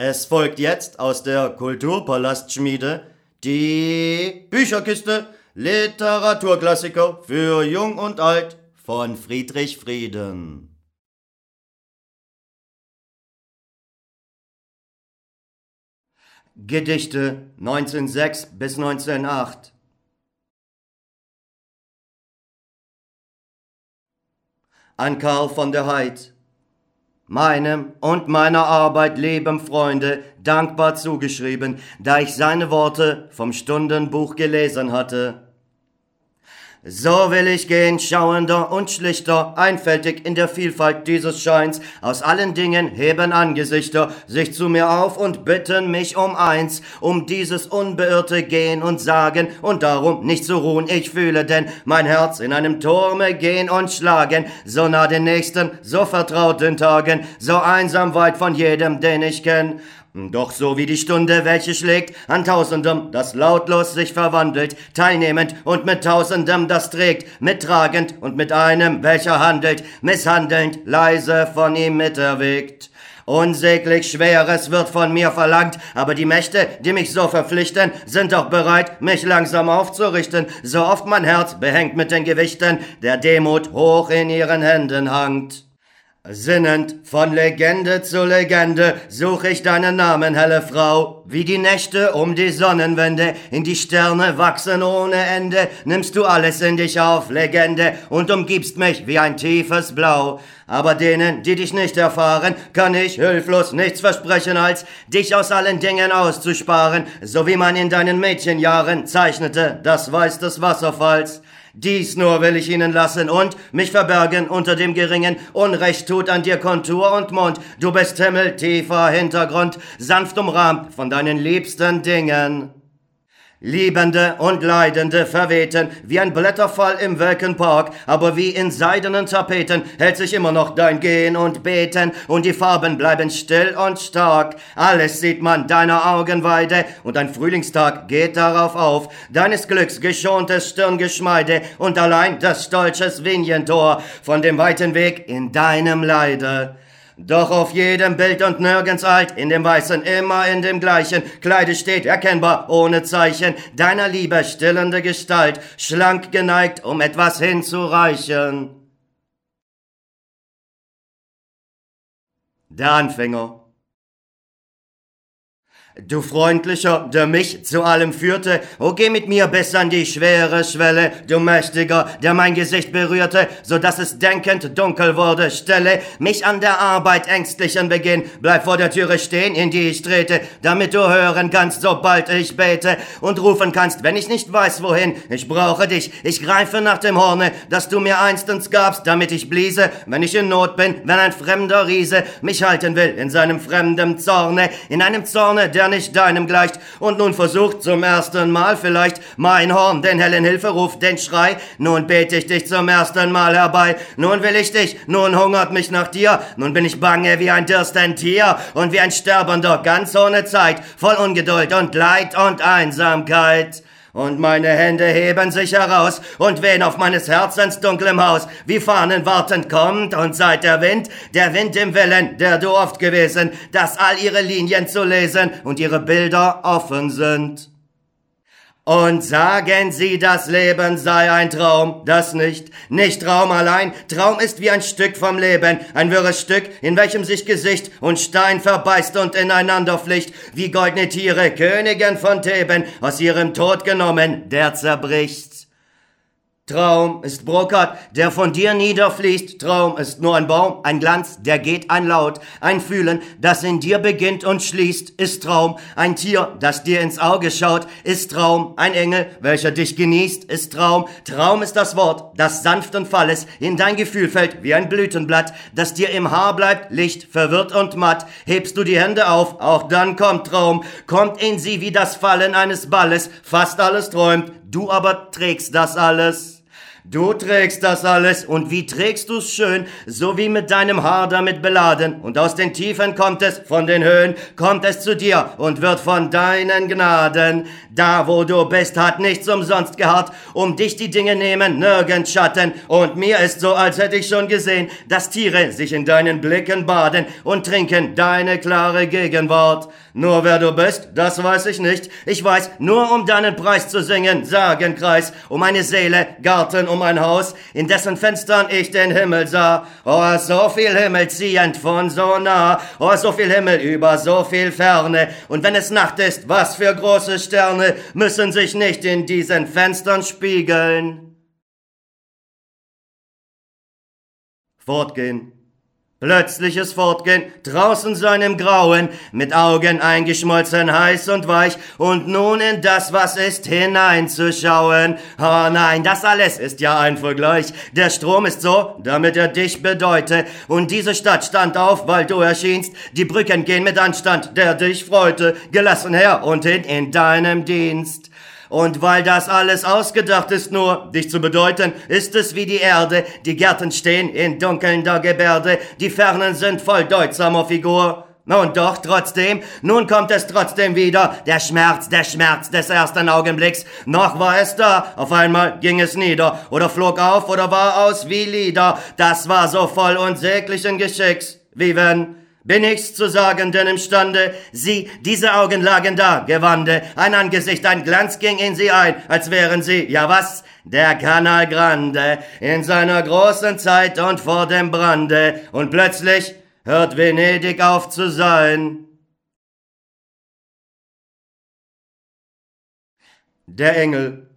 Es folgt jetzt aus der Kulturpalastschmiede die Bücherkiste Literaturklassiker für Jung und Alt von Friedrich Frieden. Gedichte 1906 bis 1908 An Karl von der Heid Meinem und meiner Arbeit leben Freunde dankbar zugeschrieben, da ich seine Worte vom Stundenbuch gelesen hatte. So will ich gehen, schauender und schlichter, einfältig in der Vielfalt dieses Scheins. Aus allen Dingen heben Angesichter sich zu mir auf und bitten mich um eins, um dieses unbeirrte Gehen und Sagen und darum nicht zu ruhen ich fühle, denn mein Herz in einem Turme gehen und schlagen, so nah den nächsten, so vertraut den Tagen, so einsam weit von jedem, den ich kenn. Doch so wie die Stunde, welche schlägt, an Tausendem, das lautlos sich verwandelt, teilnehmend und mit Tausendem das trägt, mittragend und mit einem, welcher handelt, misshandelnd, leise von ihm miterwägt. Unsäglich Schweres wird von mir verlangt, aber die Mächte, die mich so verpflichten, sind auch bereit, mich langsam aufzurichten, so oft mein Herz behängt mit den Gewichten, der Demut hoch in ihren Händen hangt. Sinnend von Legende zu Legende such ich deinen Namen, helle Frau. Wie die Nächte um die Sonnenwende in die Sterne wachsen ohne Ende, nimmst du alles in dich auf, Legende, und umgibst mich wie ein tiefes Blau. Aber denen, die dich nicht erfahren, kann ich hilflos nichts versprechen, als dich aus allen Dingen auszusparen, so wie man in deinen Mädchenjahren zeichnete das Weiß des Wasserfalls. Dies nur will ich ihnen lassen und mich verbergen unter dem geringen Unrecht tut an dir Kontur und Mund. Du bist Himmel, tiefer Hintergrund, sanft umrahmt von deinen liebsten Dingen. Liebende und Leidende verwehten wie ein Blätterfall im welken Park, aber wie in seidenen Tapeten hält sich immer noch dein Gehen und Beten und die Farben bleiben still und stark. Alles sieht man deiner Augenweide und ein Frühlingstag geht darauf auf. Deines Glücks geschontes Stirngeschmeide und allein das stolzes Vinientor von dem weiten Weg in deinem Leide. Doch auf jedem Bild und nirgends alt, in dem Weißen immer in dem gleichen Kleide steht erkennbar ohne Zeichen deiner Liebe stillende Gestalt, schlank geneigt, um etwas hinzureichen. Der Anfänger Du freundlicher, der mich zu allem führte, oh geh mit mir bis an die schwere Schwelle, du mächtiger, der mein Gesicht berührte, so dass es denkend dunkel wurde, stelle mich an der Arbeit ängstlichen Beginn, bleib vor der Türe stehen, in die ich trete, damit du hören kannst, sobald ich bete, und rufen kannst, wenn ich nicht weiß wohin, ich brauche dich, ich greife nach dem Horne, das du mir einstens gabst, damit ich bliese, wenn ich in Not bin, wenn ein fremder Riese mich halten will in seinem fremden Zorne, in einem Zorne, der nicht deinem gleicht, und nun versucht zum ersten Mal vielleicht mein Horn den hellen Hilferuf, den Schrei, nun bete ich dich zum ersten Mal herbei, nun will ich dich, nun hungert mich nach dir, nun bin ich bange wie ein dürstend Tier und wie ein Sterbender, ganz ohne Zeit, voll Ungeduld und Leid und Einsamkeit und meine Hände heben sich heraus und wehen auf meines Herzens dunklem Haus, wie Fahnen wartend kommt und seit der Wind, der Wind im Willen, der du oft gewesen, dass all ihre Linien zu lesen und ihre Bilder offen sind. Und sagen sie, das Leben sei ein Traum, das nicht, nicht Traum allein, Traum ist wie ein Stück vom Leben, ein wirres Stück, in welchem sich Gesicht und Stein verbeißt und ineinander flicht, wie goldene Tiere, Königin von Theben, aus ihrem Tod genommen, der zerbricht. Traum ist Brokat, der von dir niederfließt. Traum ist nur ein Baum, ein Glanz, der geht ein Laut. Ein Fühlen, das in dir beginnt und schließt, ist Traum. Ein Tier, das dir ins Auge schaut, ist Traum. Ein Engel, welcher dich genießt, ist Traum. Traum ist das Wort, das sanft und falles in dein Gefühl fällt wie ein Blütenblatt, das dir im Haar bleibt, Licht, verwirrt und matt. Hebst du die Hände auf, auch dann kommt Traum. Kommt in sie wie das Fallen eines Balles, fast alles träumt, du aber trägst das alles. Du trägst das alles, und wie trägst du's schön, so wie mit deinem Haar damit beladen, und aus den Tiefen kommt es, von den Höhen, kommt es zu dir, und wird von deinen Gnaden, da wo du bist, hat nichts umsonst gehabt, um dich die Dinge nehmen, nirgends Schatten, und mir ist so, als hätte ich schon gesehen, dass Tiere sich in deinen Blicken baden und trinken deine klare Gegenwart. Nur wer du bist, das weiß ich nicht. Ich weiß, nur um deinen Preis zu singen, Sagenkreis, um eine Seele, Garten, um ein Haus, in dessen Fenstern ich den Himmel sah. Oh, so viel Himmel ziehend von so nah, oh, so viel Himmel über so viel Ferne. Und wenn es Nacht ist, was für große Sterne müssen sich nicht in diesen Fenstern spiegeln. Fortgehen. Plötzliches Fortgehen, draußen sein im Grauen, mit Augen eingeschmolzen, heiß und weich, und nun in das, was ist, hineinzuschauen. Oh nein, das alles ist ja ein Vergleich. Der Strom ist so, damit er dich bedeute, und diese Stadt stand auf, weil du erschienst. Die Brücken gehen mit Anstand, der dich freute, gelassen her und hin in deinem Dienst. Und weil das alles ausgedacht ist nur, dich zu bedeuten, ist es wie die Erde, die Gärten stehen in dunkelnder Gebärde, die Fernen sind voll deutsamer Figur. Und doch, trotzdem, nun kommt es trotzdem wieder, der Schmerz, der Schmerz des ersten Augenblicks. Noch war es da, auf einmal ging es nieder, oder flog auf, oder war aus wie Lieder. Das war so voll unsäglichen Geschicks, wie wenn bin ich's zu sagen denn imstande? Sie, diese Augen lagen da, Gewande, ein Angesicht, ein Glanz ging in sie ein, als wären sie, ja was, der Canal Grande, in seiner großen Zeit und vor dem Brande, und plötzlich hört Venedig auf zu sein. Der Engel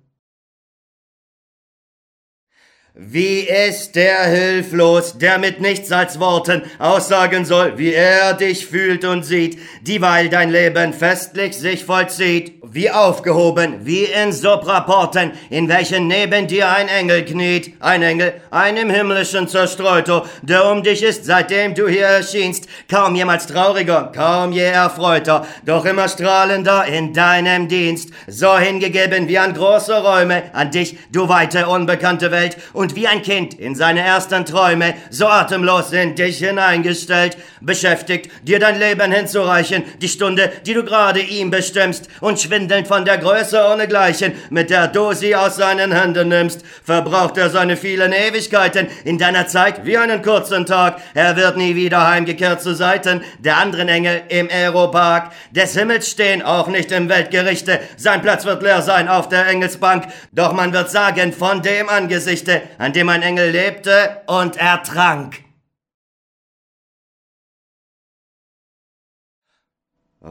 Wie ist der hilflos, der mit nichts als Worten aussagen soll, wie er dich fühlt und sieht, dieweil dein Leben festlich sich vollzieht, wie aufgehoben, wie in Subraporten, in welchen neben dir ein Engel kniet, ein Engel, ein im himmlischen Zerstreuter, der um dich ist, seitdem du hier erschienst, kaum jemals trauriger, kaum je erfreuter, doch immer strahlender in deinem Dienst, so hingegeben wie an große Räume, an dich, du weite, unbekannte Welt, und wie ein Kind in seine ersten Träume, so atemlos in dich hineingestellt, beschäftigt, dir dein Leben hinzureichen, die Stunde, die du gerade ihm bestimmst, und schwindelnd von der Größe ohnegleichen, mit der du sie aus seinen Händen nimmst, verbraucht er seine vielen Ewigkeiten in deiner Zeit wie einen kurzen Tag. Er wird nie wieder heimgekehrt zu Seiten der anderen Engel im Aeropark. Des Himmels stehen auch nicht im Weltgerichte, sein Platz wird leer sein auf der Engelsbank, doch man wird sagen, von dem Angesichte, an dem ein Engel lebte und ertrank.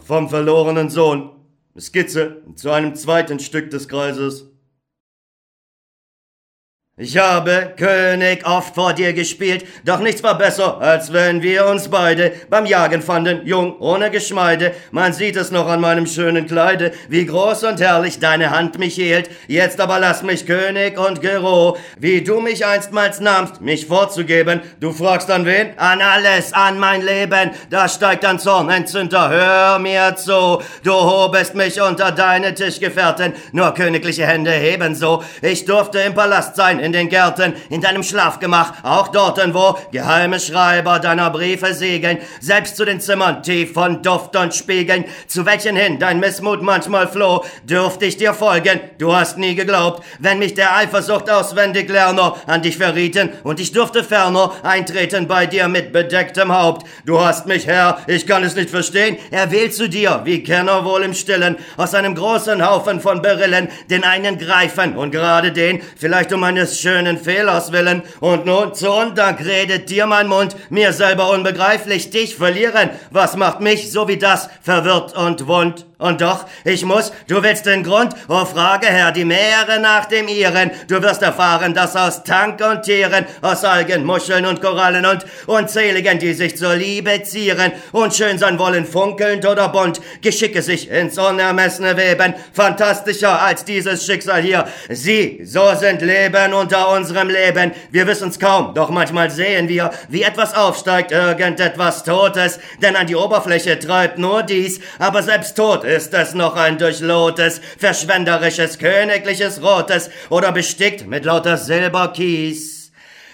Vom verlorenen Sohn. Skizze zu einem zweiten Stück des Kreises. Ich habe, König, oft vor dir gespielt, doch nichts war besser, als wenn wir uns beide beim Jagen fanden, jung, ohne Geschmeide. Man sieht es noch an meinem schönen Kleide, wie groß und herrlich deine Hand mich hielt. Jetzt aber lass mich, König und Gero, wie du mich einstmals nahmst, mich vorzugeben. Du fragst an wen? An alles, an mein Leben. Da steigt ein Zornentzünder, hör mir zu. Du hobest mich unter deine Tischgefährten, nur königliche Hände heben so. Ich durfte im Palast sein, in den Gärten, in deinem Schlafgemach, auch dorten, wo geheime Schreiber deiner Briefe segeln, selbst zu den Zimmern tief von Duft und Spiegeln, zu welchen hin dein Missmut manchmal floh, dürfte ich dir folgen, du hast nie geglaubt, wenn mich der Eifersucht auswendig lerner an dich verrieten und ich durfte ferner eintreten bei dir mit bedecktem Haupt. Du hast mich, Herr, ich kann es nicht verstehen, er wählt zu dir, wie Kenner wohl im Stillen, aus einem großen Haufen von Berillen, den einen greifen und gerade den, vielleicht um eines schönen Fehlers willen. Und nun zu Undank redet dir mein Mund, mir selber unbegreiflich, dich verlieren. Was macht mich so wie das verwirrt und wund? Und doch, ich muss, du willst den Grund, oh frage Herr, die Meere nach dem ihren. Du wirst erfahren, dass aus Tank und Tieren, aus Algen, Muscheln und Korallen und unzähligen, die sich zur Liebe zieren und schön sein wollen, funkelnd oder bunt, Geschicke sich ins Unermessene weben, fantastischer als dieses Schicksal hier. Sie, so sind Leben unter unserem Leben. Wir wissen's kaum, doch manchmal sehen wir, wie etwas aufsteigt, irgendetwas Totes, denn an die Oberfläche treibt nur dies, aber selbst tot ist es noch ein durchlohtes, verschwenderisches, königliches Rotes oder bestickt mit lauter Silberkies?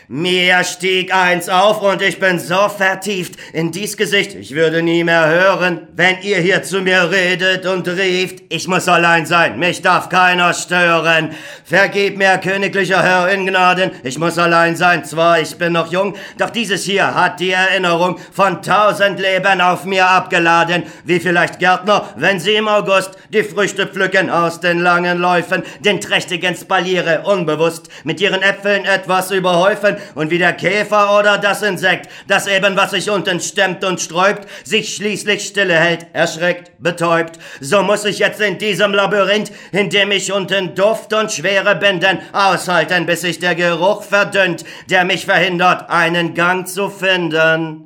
Mir stieg eins auf und ich bin so vertieft in dies Gesicht, ich würde nie mehr hören, wenn ihr hier zu mir redet und rieft, ich muss allein sein, mich darf keiner stören. Vergib mir, königlicher Herr in Gnaden, ich muss allein sein, zwar ich bin noch jung, doch dieses hier hat die Erinnerung von tausend Leben auf mir abgeladen, wie vielleicht Gärtner, wenn sie im August die Früchte pflücken aus den langen Läufen, den trächtigen Spaliere unbewusst mit ihren Äpfeln etwas überhäufen, und wie der Käfer oder das Insekt, das eben was sich unten stemmt und sträubt, sich schließlich stille hält, erschreckt, betäubt. So muss ich jetzt in diesem Labyrinth, in dem ich unten Duft und schwere Binden aushalten, bis sich der Geruch verdünnt, der mich verhindert, einen Gang zu finden.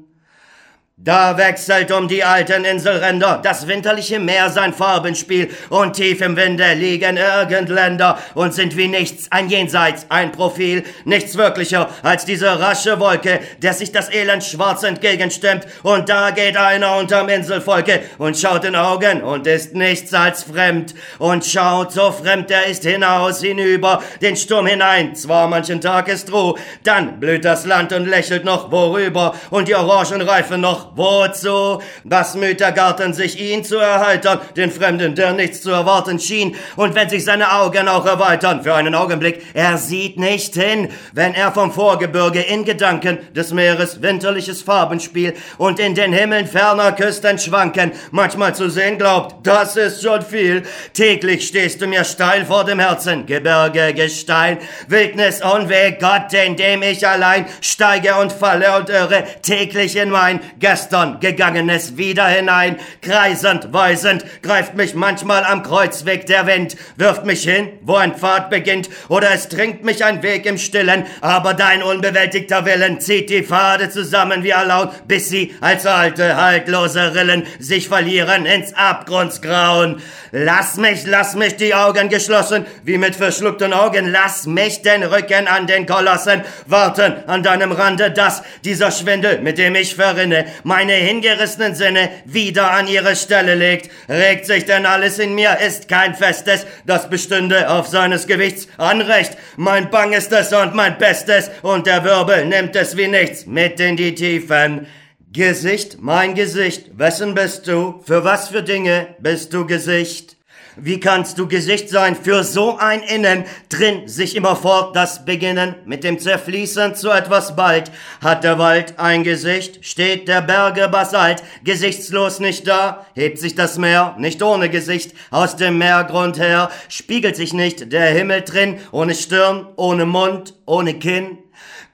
Da wechselt um die alten Inselränder das winterliche Meer sein Farbenspiel. Und tief im Winde liegen Irgendländer und sind wie nichts ein Jenseits, ein Profil, nichts wirklicher als diese rasche Wolke, der sich das Elend schwarz entgegenstimmt. Und da geht einer unterm Inselvolke und schaut in Augen und ist nichts als fremd. Und schaut so fremd er ist hinaus hinüber den Sturm hinein, zwar manchen Tag ist Ruhe, dann blüht das Land und lächelt noch worüber. Und die Orangen reifen noch wozu? Was müht der Garten sich ihn zu erheitern, den Fremden, der nichts zu erwarten schien, und wenn sich seine Augen auch erweitern, für einen Augenblick, er sieht nicht hin, wenn er vom Vorgebirge in Gedanken des Meeres winterliches Farbenspiel und in den Himmeln ferner Küsten schwanken, manchmal zu sehen glaubt, das ist schon viel. Täglich stehst du mir steil vor dem Herzen, Gebirge, Gestein, Wildnis, Unweg, Gott, in dem ich allein steige und falle und irre, täglich in mein Gast gestern Gegangenes wieder hinein, kreisend, weisend, greift mich manchmal am Kreuzweg der Wind, wirft mich hin, wo ein Pfad beginnt, oder es dringt mich ein Weg im Stillen, aber dein unbewältigter Willen zieht die Pfade zusammen wie erlaubt, bis sie als alte, haltlose Rillen sich verlieren ins Abgrundsgrauen. Lass mich, lass mich die Augen geschlossen, wie mit verschluckten Augen, lass mich den Rücken an den Kolossen warten an deinem Rande, dass dieser Schwindel, mit dem ich verrinne, meine hingerissenen Sinne wieder an ihre Stelle legt. Regt sich denn alles in mir, ist kein Festes, das bestünde auf seines Gewichts Anrecht. Mein Bangestes und mein Bestes, und der Wirbel nimmt es wie nichts mit in die Tiefen. Gesicht, mein Gesicht, wessen bist du? Für was für Dinge bist du Gesicht? Wie kannst du Gesicht sein für so ein Innen, drin sich immerfort das Beginnen, mit dem Zerfließen zu etwas bald, hat der Wald ein Gesicht, steht der Berge Basalt, gesichtslos nicht da, hebt sich das Meer, nicht ohne Gesicht, aus dem Meergrund her, spiegelt sich nicht der Himmel drin, ohne Stirn, ohne Mund, ohne Kinn,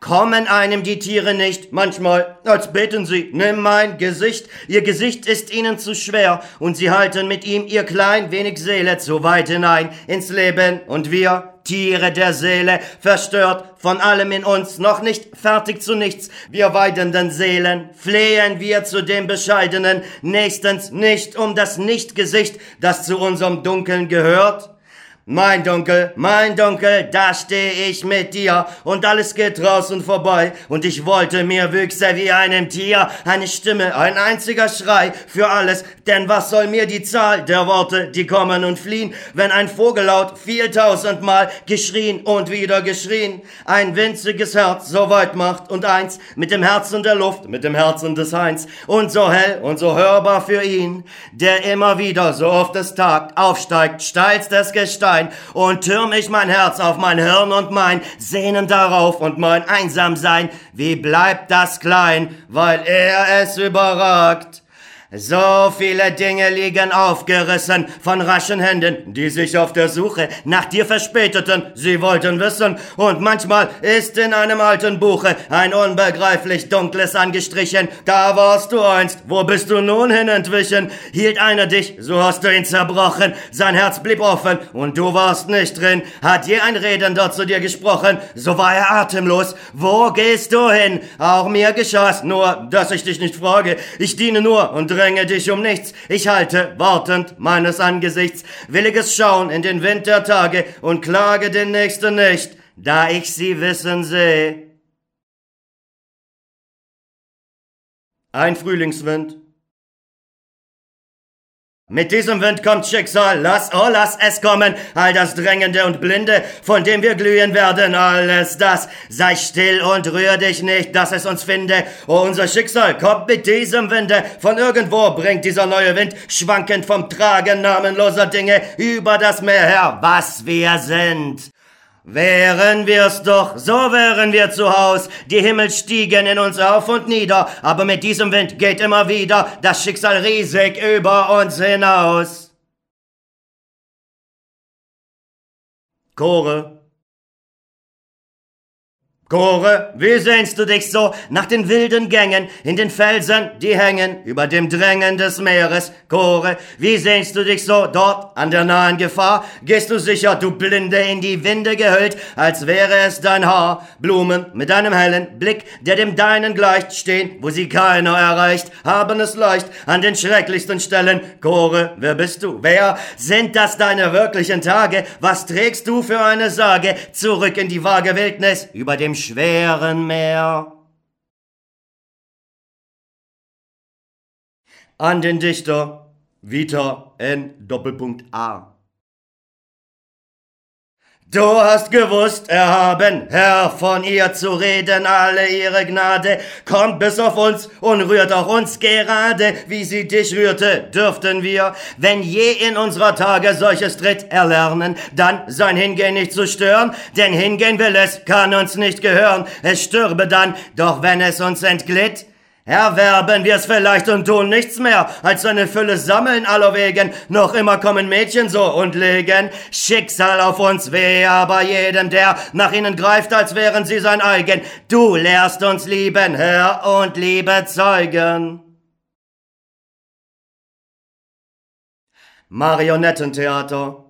Kommen einem die Tiere nicht, manchmal, als beten sie, nimm mein Gesicht, ihr Gesicht ist ihnen zu schwer, und sie halten mit ihm ihr klein wenig Seele zu weit hinein ins Leben, und wir, Tiere der Seele, verstört von allem in uns, noch nicht fertig zu nichts, wir weidenden Seelen, flehen wir zu dem Bescheidenen, nächstens nicht um das Nichtgesicht, das zu unserem Dunkeln gehört, mein Dunkel, mein Dunkel, da steh ich mit dir. Und alles geht draußen vorbei. Und ich wollte mir wüchse wie einem Tier, eine Stimme, ein einziger Schrei für alles, denn was soll mir die Zahl der Worte, die kommen und fliehen, wenn ein Vogellaut vieltausendmal geschrien und wieder geschrien, ein winziges Herz so weit macht und eins. Mit dem Herzen der Luft, mit dem Herzen des Heinz und so hell und so hörbar für ihn, der immer wieder, so oft es tagt, aufsteigt, steilstes Gestein, sein und türm ich mein Herz auf mein Hirn und mein Sehnen darauf und mein Einsamsein. Wie bleibt das klein, weil er es überragt? So viele Dinge liegen aufgerissen von raschen Händen, die sich auf der Suche nach dir verspäteten. Sie wollten wissen, und manchmal ist in einem alten Buche ein unbegreiflich dunkles angestrichen. Da warst du einst, wo bist du nun hin entwichen? Hielt einer dich, so hast du ihn zerbrochen. Sein Herz blieb offen, und du warst nicht drin. Hat je ein Redender zu dir gesprochen, so war er atemlos. Wo gehst du hin? Auch mir geschah's, nur, dass ich dich nicht frage. Ich diene nur und dränge dich um nichts. Ich halte, wartend meines Angesichts, williges Schauen in den Wind der Tage und klage den Nächsten nicht, da ich sie wissen seh. Ein Frühlingswind Mit diesem Wind kommt Schicksal, lass, oh lass es kommen, all das Drängende und Blinde, von dem wir glühen werden, alles das. Sei still und rühr dich nicht, dass es uns finde. Oh, unser Schicksal kommt mit diesem Winde, von irgendwo bringt dieser neue Wind, schwankend vom Tragen namenloser Dinge, über das Meer her, was wir sind. Wären wir's doch, so wären wir zu Haus. Die Himmel stiegen in uns auf und nieder, aber mit diesem Wind geht immer wieder das Schicksal riesig über uns hinaus. Chore Chore, wie sehnst du dich so nach den wilden Gängen in den Felsen, die hängen über dem Drängen des Meeres? Chore, wie sehnst du dich so dort an der nahen Gefahr? Gehst du sicher, du Blinde, in die Winde gehüllt, als wäre es dein Haar? Blumen mit deinem hellen Blick, der dem deinen gleicht, stehen, wo sie keiner erreicht, haben es leicht an den schrecklichsten Stellen. Chore, wer bist du? Wer sind das deine wirklichen Tage? Was trägst du für eine Sage? Zurück in die vage Wildnis über dem schweren Meer. An den Dichter Vita N Doppelpunkt A. Du hast gewusst, erhaben, Herr, von ihr zu reden, alle ihre Gnade kommt bis auf uns und rührt auch uns gerade, wie sie dich rührte, dürften wir, wenn je in unserer Tage solches tritt, erlernen, dann sein Hingehen nicht zu stören, denn hingehen will es, kann uns nicht gehören, es stürbe dann, doch wenn es uns entglitt, Erwerben wir es vielleicht und tun nichts mehr, als eine Fülle sammeln allowegen. Noch immer kommen Mädchen so und legen Schicksal auf uns weh, aber jedem, der nach ihnen greift, als wären sie sein eigen. Du lehrst uns lieben, Herr, und Liebe zeugen. Marionettentheater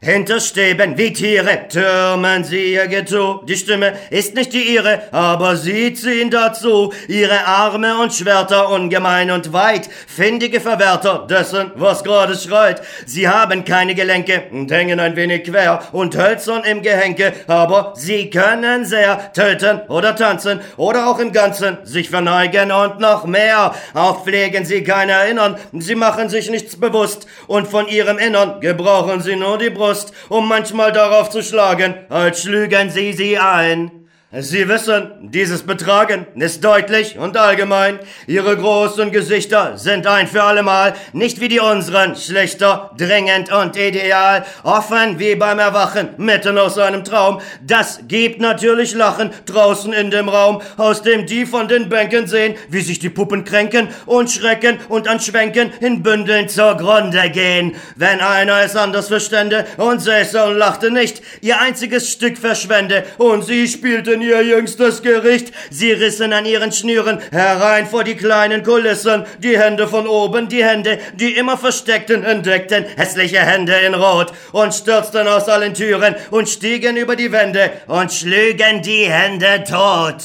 hinter Stäben wie Tiere türmen sie ihr Getue. Die Stimme ist nicht die ihre, aber sie ziehen dazu ihre Arme und Schwerter ungemein und weit, findige Verwerter dessen, was gerade schreit. Sie haben keine Gelenke und hängen ein wenig quer und hölzern im Gehenke, aber sie können sehr töten oder tanzen oder auch im Ganzen sich verneigen und noch mehr. Auch pflegen sie kein Erinnern, sie machen sich nichts bewusst und von ihrem Innern gebrauchen sie nur die Brust Brust, um manchmal darauf zu schlagen, als schlügen sie sie ein. Sie wissen, dieses Betragen ist deutlich und allgemein. Ihre großen Gesichter sind ein für allemal nicht wie die unseren, schlechter, dringend und ideal, offen wie beim Erwachen, mitten aus einem Traum. Das gibt natürlich Lachen draußen in dem Raum, aus dem die von den Bänken sehen, wie sich die Puppen kränken und schrecken und an Schwenken in Bündeln zur Grunde gehen. Wenn einer es anders verstände und säße und lachte nicht, ihr einziges Stück verschwende und sie spielte denn ihr jüngstes Gericht? Sie rissen an ihren Schnüren herein vor die kleinen Kulissen, die Hände von oben, die Hände, die immer versteckten, entdeckten hässliche Hände in Rot und stürzten aus allen Türen und stiegen über die Wände und schlügen die Hände tot.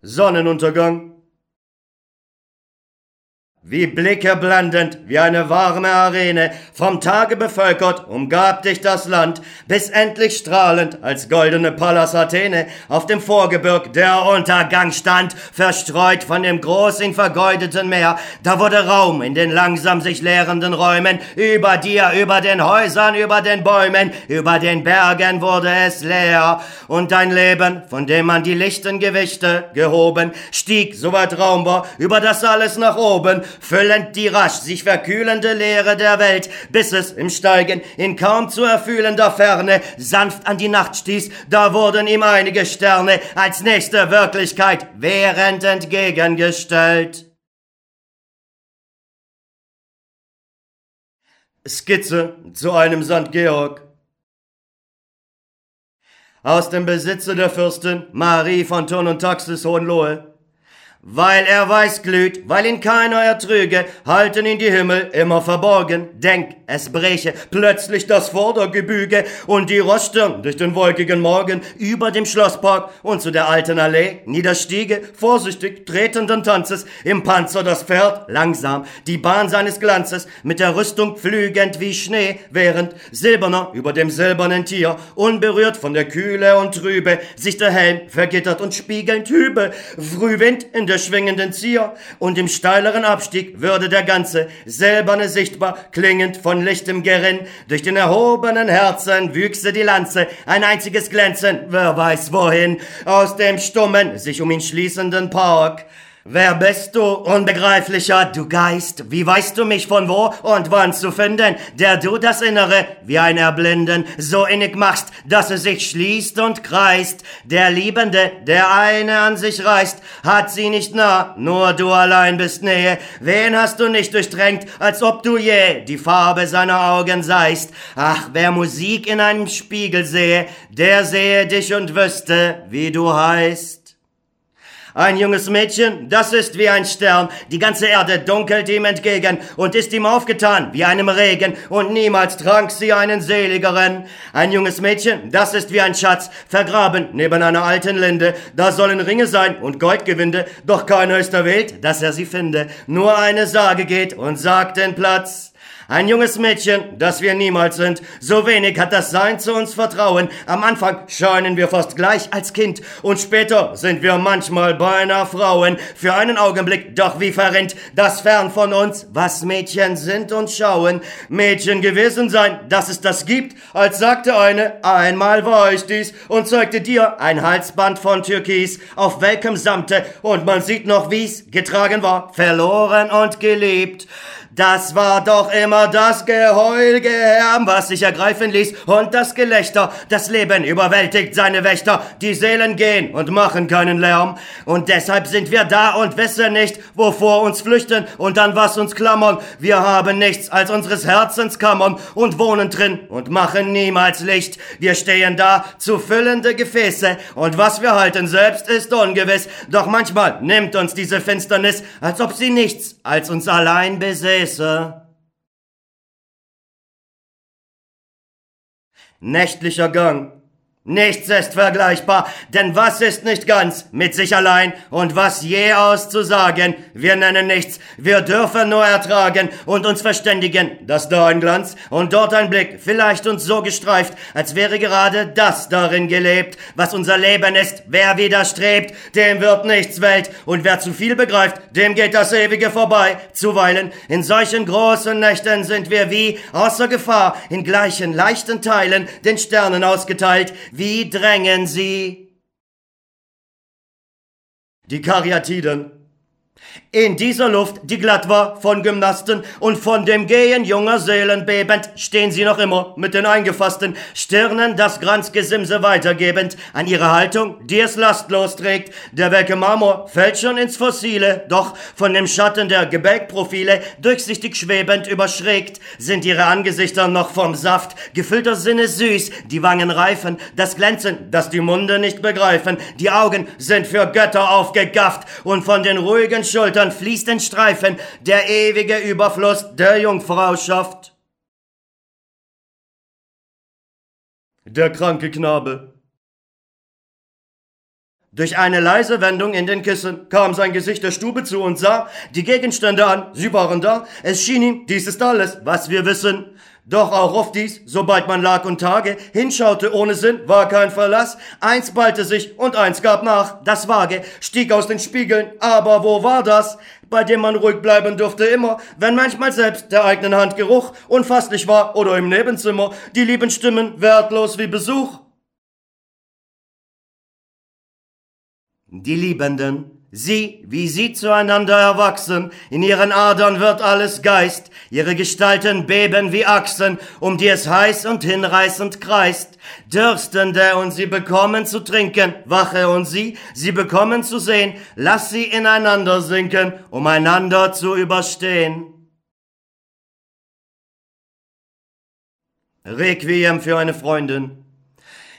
Sonnenuntergang wie Blicke blendend, wie eine warme Arene, vom Tage bevölkert, umgab dich das Land, bis endlich strahlend als goldene Pallas Athene auf dem Vorgebirg der Untergang stand, verstreut von dem großen vergeudeten Meer. Da wurde Raum in den langsam sich leerenden Räumen, über dir, über den Häusern, über den Bäumen, über den Bergen wurde es leer, und dein Leben, von dem man die lichten Gewichte gehoben, stieg, so weit Raum war, über das alles nach oben, füllend die rasch sich verkühlende Leere der Welt, bis es im Steigen in kaum zu erfühlender Ferne sanft an die Nacht stieß, da wurden ihm einige Sterne als nächste Wirklichkeit während entgegengestellt. Skizze zu einem St. Georg. Aus dem Besitze der Fürstin Marie von Thurn und Taxis Hohenlohe weil er weiß glüht, weil ihn keiner ertrüge, halten ihn die Himmel immer verborgen. Denk, es breche plötzlich das Vordergebüge und die Roststirn durch den wolkigen Morgen über dem Schlosspark und zu der alten Allee niederstiege, vorsichtig tretenden Tanzes, im Panzer das Pferd langsam, die Bahn seines Glanzes, mit der Rüstung flügend wie Schnee, während silberner über dem silbernen Tier, unberührt von der Kühle und Trübe, sich der Helm vergittert und spiegelnd hübe, Frühwind in der schwingenden Zier, und im steileren Abstieg würde der ganze silberne sichtbar, klingend von lichtem Gerinn, durch den erhobenen Herzen wüchse die Lanze, ein einziges Glänzen, wer weiß wohin, aus dem stummen, sich um ihn schließenden Park. Wer bist du, unbegreiflicher, du Geist? Wie weißt du mich von wo und wann zu finden, der du das Innere wie ein Erblinden so innig machst, dass es sich schließt und kreist? Der Liebende, der eine an sich reißt, hat sie nicht nah, nur du allein bist Nähe. Wen hast du nicht durchdrängt, als ob du je die Farbe seiner Augen seist? Ach, wer Musik in einem Spiegel sehe, der sehe dich und wüsste, wie du heißt. Ein junges Mädchen, das ist wie ein Stern, die ganze Erde dunkelt ihm entgegen und ist ihm aufgetan wie einem Regen, und niemals trank sie einen seligeren. Ein junges Mädchen, das ist wie ein Schatz, vergraben neben einer alten Linde, da sollen Ringe sein und Goldgewinde, doch keiner ist erwählt, dass er sie finde, nur eine Sage geht und sagt den Platz. Ein junges Mädchen, das wir niemals sind. So wenig hat das Sein zu uns Vertrauen. Am Anfang scheinen wir fast gleich als Kind und später sind wir manchmal beinahe Frauen. Für einen Augenblick doch wie verrinnt das fern von uns, was Mädchen sind und schauen. Mädchen gewesen sein, dass es das gibt, als sagte eine, einmal war ich dies und zeigte dir ein Halsband von Türkis, auf welchem Samte und man sieht noch wie's getragen war, verloren und geliebt. Das war doch immer das Geheul, Gehärm, was sich ergreifen ließ, und das Gelächter. Das Leben überwältigt seine Wächter. Die Seelen gehen und machen keinen Lärm. Und deshalb sind wir da und wissen nicht, wovor uns flüchten und an was uns klammern. Wir haben nichts als unseres Herzens Kammern und wohnen drin und machen niemals Licht. Wir stehen da zu füllende Gefäße und was wir halten selbst ist ungewiss. Doch manchmal nimmt uns diese Finsternis, als ob sie nichts als uns allein besäße. Gewässer. Nächtlicher Gang Nichts ist vergleichbar, denn was ist nicht ganz? Mit sich allein und was je auszusagen? Wir nennen nichts, wir dürfen nur ertragen und uns verständigen, dass da ein Glanz und dort ein Blick, vielleicht uns so gestreift, als wäre gerade das darin gelebt, was unser Leben ist. Wer widerstrebt, dem wird nichts Welt. Und wer zu viel begreift, dem geht das Ewige vorbei. Zuweilen in solchen großen Nächten sind wir wie außer Gefahr in gleichen leichten Teilen den Sternen ausgeteilt, wie drängen sie? Die Karyatiden in dieser Luft, die glatt war von Gymnasten und von dem Gehen junger Seelen bebend, stehen sie noch immer mit den eingefassten. Stirnen das Granzgesimse weitergebend an ihre Haltung, die es lastlos trägt. Der welke Marmor fällt schon ins Fossile, doch von dem Schatten der Gebälkprofile durchsichtig schwebend überschrägt, sind ihre Angesichter noch vom Saft, gefüllter Sinne süß, die Wangen reifen, das Glänzen, das die Munde nicht begreifen, die Augen sind für Götter aufgegafft und von den ruhigen Schultern Schultern fließt ein Streifen, der ewige Überfluss der Jungfrau schafft. Der kranke Knabe. Durch eine leise Wendung in den Kissen kam sein Gesicht der Stube zu und sah die Gegenstände an. Sie waren da. Es schien ihm, dies ist alles, was wir wissen. Doch auch auf dies, sobald man lag und Tage hinschaute ohne Sinn, war kein Verlass. Eins ballte sich und eins gab nach. Das Vage stieg aus den Spiegeln, aber wo war das? Bei dem man ruhig bleiben durfte immer, wenn manchmal selbst der eigenen Hand Geruch unfasslich war oder im Nebenzimmer die lieben Stimmen wertlos wie Besuch. Die Liebenden Sie, wie sie zueinander erwachsen, in ihren Adern wird alles Geist, ihre Gestalten beben wie Achsen, um die es heiß und hinreißend kreist. Dürstende und sie bekommen zu trinken, Wache und sie, sie bekommen zu sehen, lass sie ineinander sinken, um einander zu überstehen. Requiem für eine Freundin.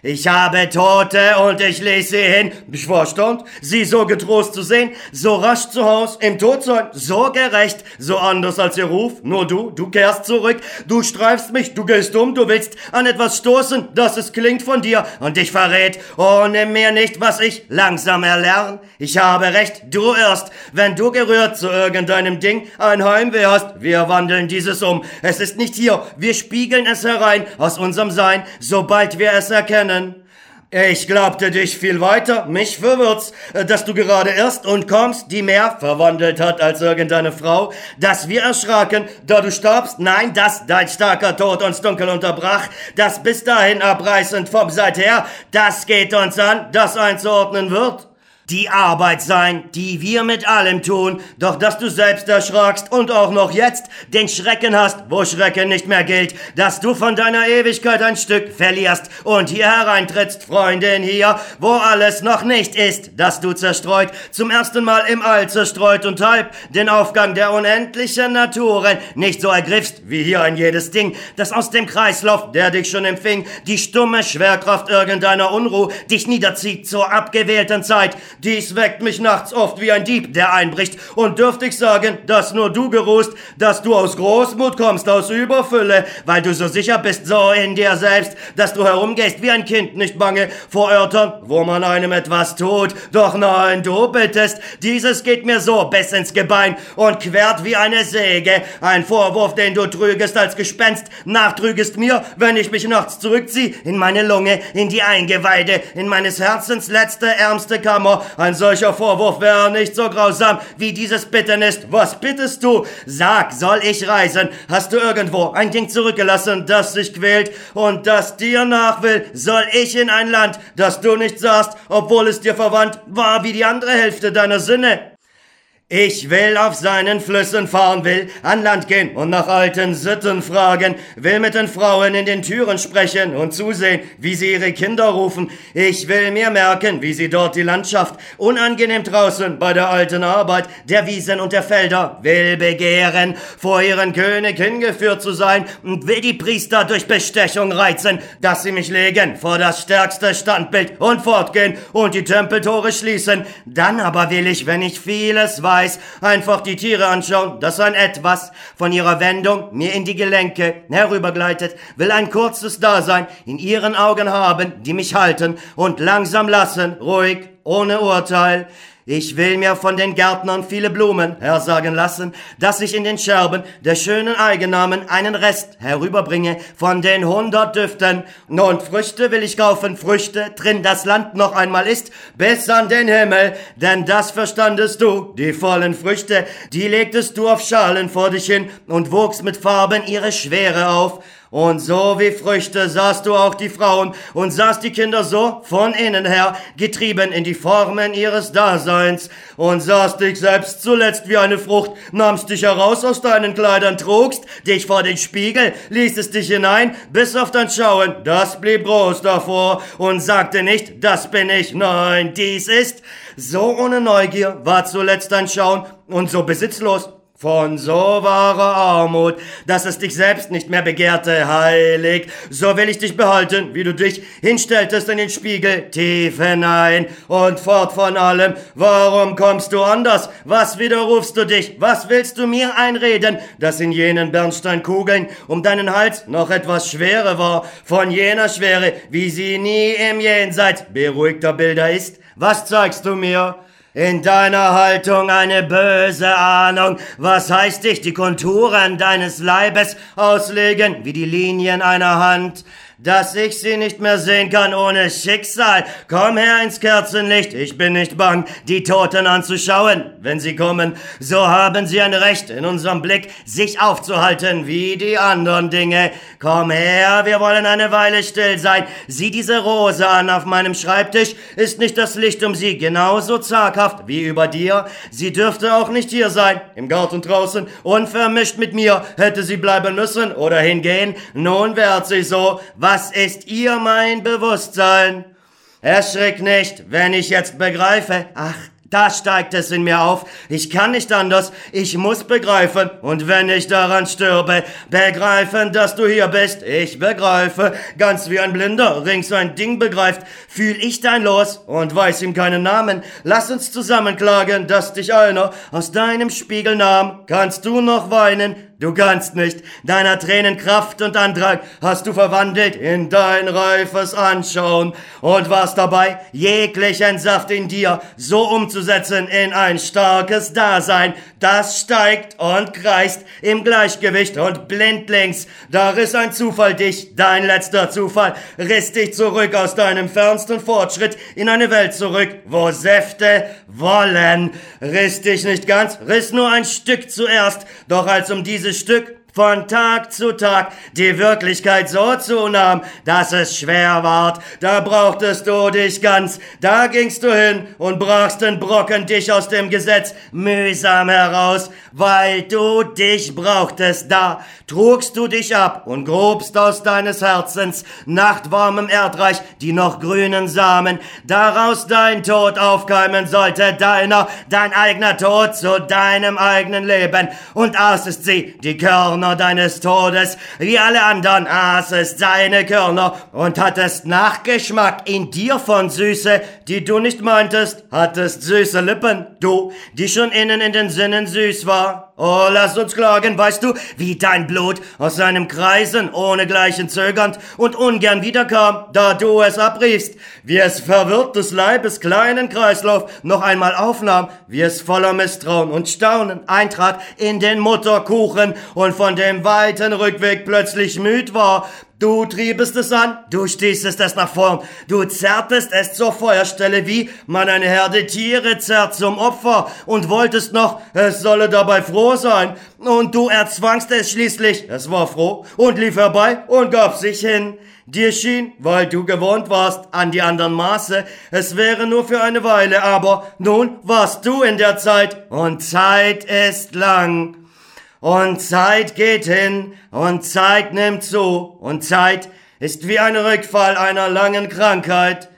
Ich habe Tote und ich lese sie hin. Ich war erstaunt, sie so getrost zu sehen, so rasch zu Haus, im Tod sein, so gerecht, so anders als ihr Ruf. Nur du, du kehrst zurück, du streifst mich, du gehst um, du willst an etwas stoßen, das es klingt von dir und dich verrät. Oh, nimm mir nicht, was ich langsam erlern. Ich habe recht, du irrst, wenn du gerührt zu irgendeinem Ding ein Heimweh hast. Wir wandeln dieses um. Es ist nicht hier, wir spiegeln es herein aus unserem Sein, sobald wir es erkennen können. Ich glaubte dich viel weiter, mich verwirrt's, äh, dass du gerade erst und kommst, die mehr verwandelt hat als irgendeine Frau, dass wir erschraken, da du starbst, nein, dass dein starker Tod uns dunkel unterbrach, das bis dahin abreißend vom seither, das geht uns an, das einzuordnen wird die Arbeit sein, die wir mit allem tun, doch dass du selbst erschrakst und auch noch jetzt den Schrecken hast, wo Schrecken nicht mehr gilt, dass du von deiner Ewigkeit ein Stück verlierst und hier hereintrittst, Freundin, hier, wo alles noch nicht ist, dass du zerstreut, zum ersten Mal im All zerstreut und halb den Aufgang der unendlichen Naturen nicht so ergriffst, wie hier ein jedes Ding, das aus dem Kreislauf, der dich schon empfing, die stumme Schwerkraft irgendeiner Unruh dich niederzieht zur abgewählten Zeit, dies weckt mich nachts oft wie ein Dieb, der einbricht. Und dürft ich sagen, dass nur du geruhst, dass du aus Großmut kommst, aus Überfülle, weil du so sicher bist, so in dir selbst, dass du herumgehst wie ein Kind, nicht bange vor Örtern, wo man einem etwas tut. Doch nein, du bittest, dieses geht mir so bis ins Gebein und quert wie eine Säge. Ein Vorwurf, den du trügest als Gespenst, nachtrügest mir, wenn ich mich nachts zurückzieh, in meine Lunge, in die Eingeweide, in meines Herzens letzte, ärmste Kammer, ein solcher Vorwurf wäre nicht so grausam wie dieses Bitten ist. Was bittest du? Sag, soll ich reisen? Hast du irgendwo ein Ding zurückgelassen, das sich quält und das dir nach will? Soll ich in ein Land, das du nicht sahst, obwohl es dir verwandt war wie die andere Hälfte deiner Sinne? Ich will auf seinen Flüssen fahren, will an Land gehen und nach alten Sitten fragen, will mit den Frauen in den Türen sprechen und zusehen, wie sie ihre Kinder rufen. Ich will mir merken, wie sie dort die Landschaft unangenehm draußen bei der alten Arbeit der Wiesen und der Felder will begehren, vor ihren König hingeführt zu sein und will die Priester durch Bestechung reizen, dass sie mich legen vor das stärkste Standbild und fortgehen und die Tempeltore schließen. Dann aber will ich, wenn ich vieles weiß, weiß, einfach die Tiere anschauen, dass ein Etwas von ihrer Wendung mir in die Gelenke herübergleitet, will ein kurzes Dasein in ihren Augen haben, die mich halten und langsam lassen, ruhig, ohne Urteil. Ich will mir von den Gärtnern viele Blumen hersagen lassen, dass ich in den Scherben der schönen Eigennamen einen Rest herüberbringe von den hundert Düften. Und Früchte will ich kaufen, Früchte, drin das Land noch einmal ist, bis an den Himmel, denn das verstandest du, die vollen Früchte, die legtest du auf Schalen vor dich hin und wuchs mit Farben ihre Schwere auf. Und so wie Früchte sahst du auch die Frauen und sahst die Kinder so von innen her, getrieben in die Formen ihres Daseins und sahst dich selbst zuletzt wie eine Frucht, nahmst dich heraus aus deinen Kleidern, trugst dich vor den Spiegel, ließest dich hinein, bis auf dein Schauen, das blieb groß davor und sagte nicht, das bin ich, nein, dies ist. So ohne Neugier war zuletzt dein Schauen und so besitzlos von so wahrer Armut, dass es dich selbst nicht mehr begehrte, heilig, so will ich dich behalten, wie du dich hinstelltest in den Spiegel, tief hinein und fort von allem. Warum kommst du anders? Was widerrufst du dich? Was willst du mir einreden, dass in jenen Bernsteinkugeln um deinen Hals noch etwas Schwere war, von jener Schwere, wie sie nie im Jenseits beruhigter Bilder ist? Was zeigst du mir? In deiner Haltung eine böse Ahnung. Was heißt dich die Konturen deines Leibes auslegen wie die Linien einer Hand? Dass ich sie nicht mehr sehen kann ohne Schicksal. Komm her ins Kerzenlicht, ich bin nicht bang, die Toten anzuschauen. Wenn sie kommen, so haben sie ein Recht in unserem Blick, sich aufzuhalten wie die anderen Dinge. Komm her, wir wollen eine Weile still sein. Sieh diese Rose an auf meinem Schreibtisch. Ist nicht das Licht um sie genauso zaghaft wie über dir? Sie dürfte auch nicht hier sein, im Garten draußen, unvermischt mit mir. Hätte sie bleiben müssen oder hingehen, nun wehrt sie so. Was ist ihr mein Bewusstsein? Erschrick nicht, wenn ich jetzt begreife. Ach, da steigt es in mir auf. Ich kann nicht anders. Ich muss begreifen. Und wenn ich daran stürbe, begreifen, dass du hier bist. Ich begreife. Ganz wie ein Blinder rings ein Ding begreift. Fühl ich dein Los und weiß ihm keinen Namen. Lass uns zusammenklagen, dass dich einer aus deinem Spiegel nahm. Kannst du noch weinen? Du kannst nicht. Deiner Tränen Kraft und Andrang hast du verwandelt in dein reifes Anschauen und warst dabei, jeglichen Saft in dir so umzusetzen in ein starkes Dasein. das steigt und kreist im Gleichgewicht und blindlings. Da riss ein Zufall dich, dein letzter Zufall, riss dich zurück aus deinem fernsten Fortschritt in eine Welt zurück, wo Säfte wollen. Riss dich nicht ganz, riss nur ein Stück zuerst, doch als um dieses Stück von Tag zu Tag die Wirklichkeit so zunahm, dass es schwer ward. Da brauchtest du dich ganz, da gingst du hin und brachst den Brocken dich aus dem Gesetz mühsam heraus, weil du dich brauchtest. Da trugst du dich ab und grobst aus deines Herzens nachtwarmem Erdreich die noch grünen Samen, daraus dein Tod aufkeimen sollte, deiner, dein eigener Tod zu deinem eigenen Leben, und aßest sie, die Körner Körner deines Todes, wie alle anderen aßest seine Körner und hattest Nachgeschmack in dir von Süße, die du nicht meintest, hattest süße Lippen, du, die schon innen in den Sinnen süß war. Oh, lass uns klagen, weißt du, wie dein Blut aus seinem Kreisen ohnegleichen zögernd und ungern wiederkam, da du es abriefst, wie es verwirrt des Leibes kleinen Kreislauf noch einmal aufnahm, wie es voller Misstrauen und Staunen eintrat in den Mutterkuchen und von dem weiten Rückweg plötzlich müd war, Du triebest es an, du stießest es nach vorn, du zerrtest es zur Feuerstelle, wie man eine Herde Tiere zerrt zum Opfer und wolltest noch, es solle dabei froh sein. Und du erzwangst es schließlich, es war froh und lief herbei und gab sich hin. Dir schien, weil du gewohnt warst an die anderen Maße, es wäre nur für eine Weile, aber nun warst du in der Zeit und Zeit ist lang. Und Zeit geht hin und Zeit nimmt zu und Zeit ist wie ein Rückfall einer langen Krankheit.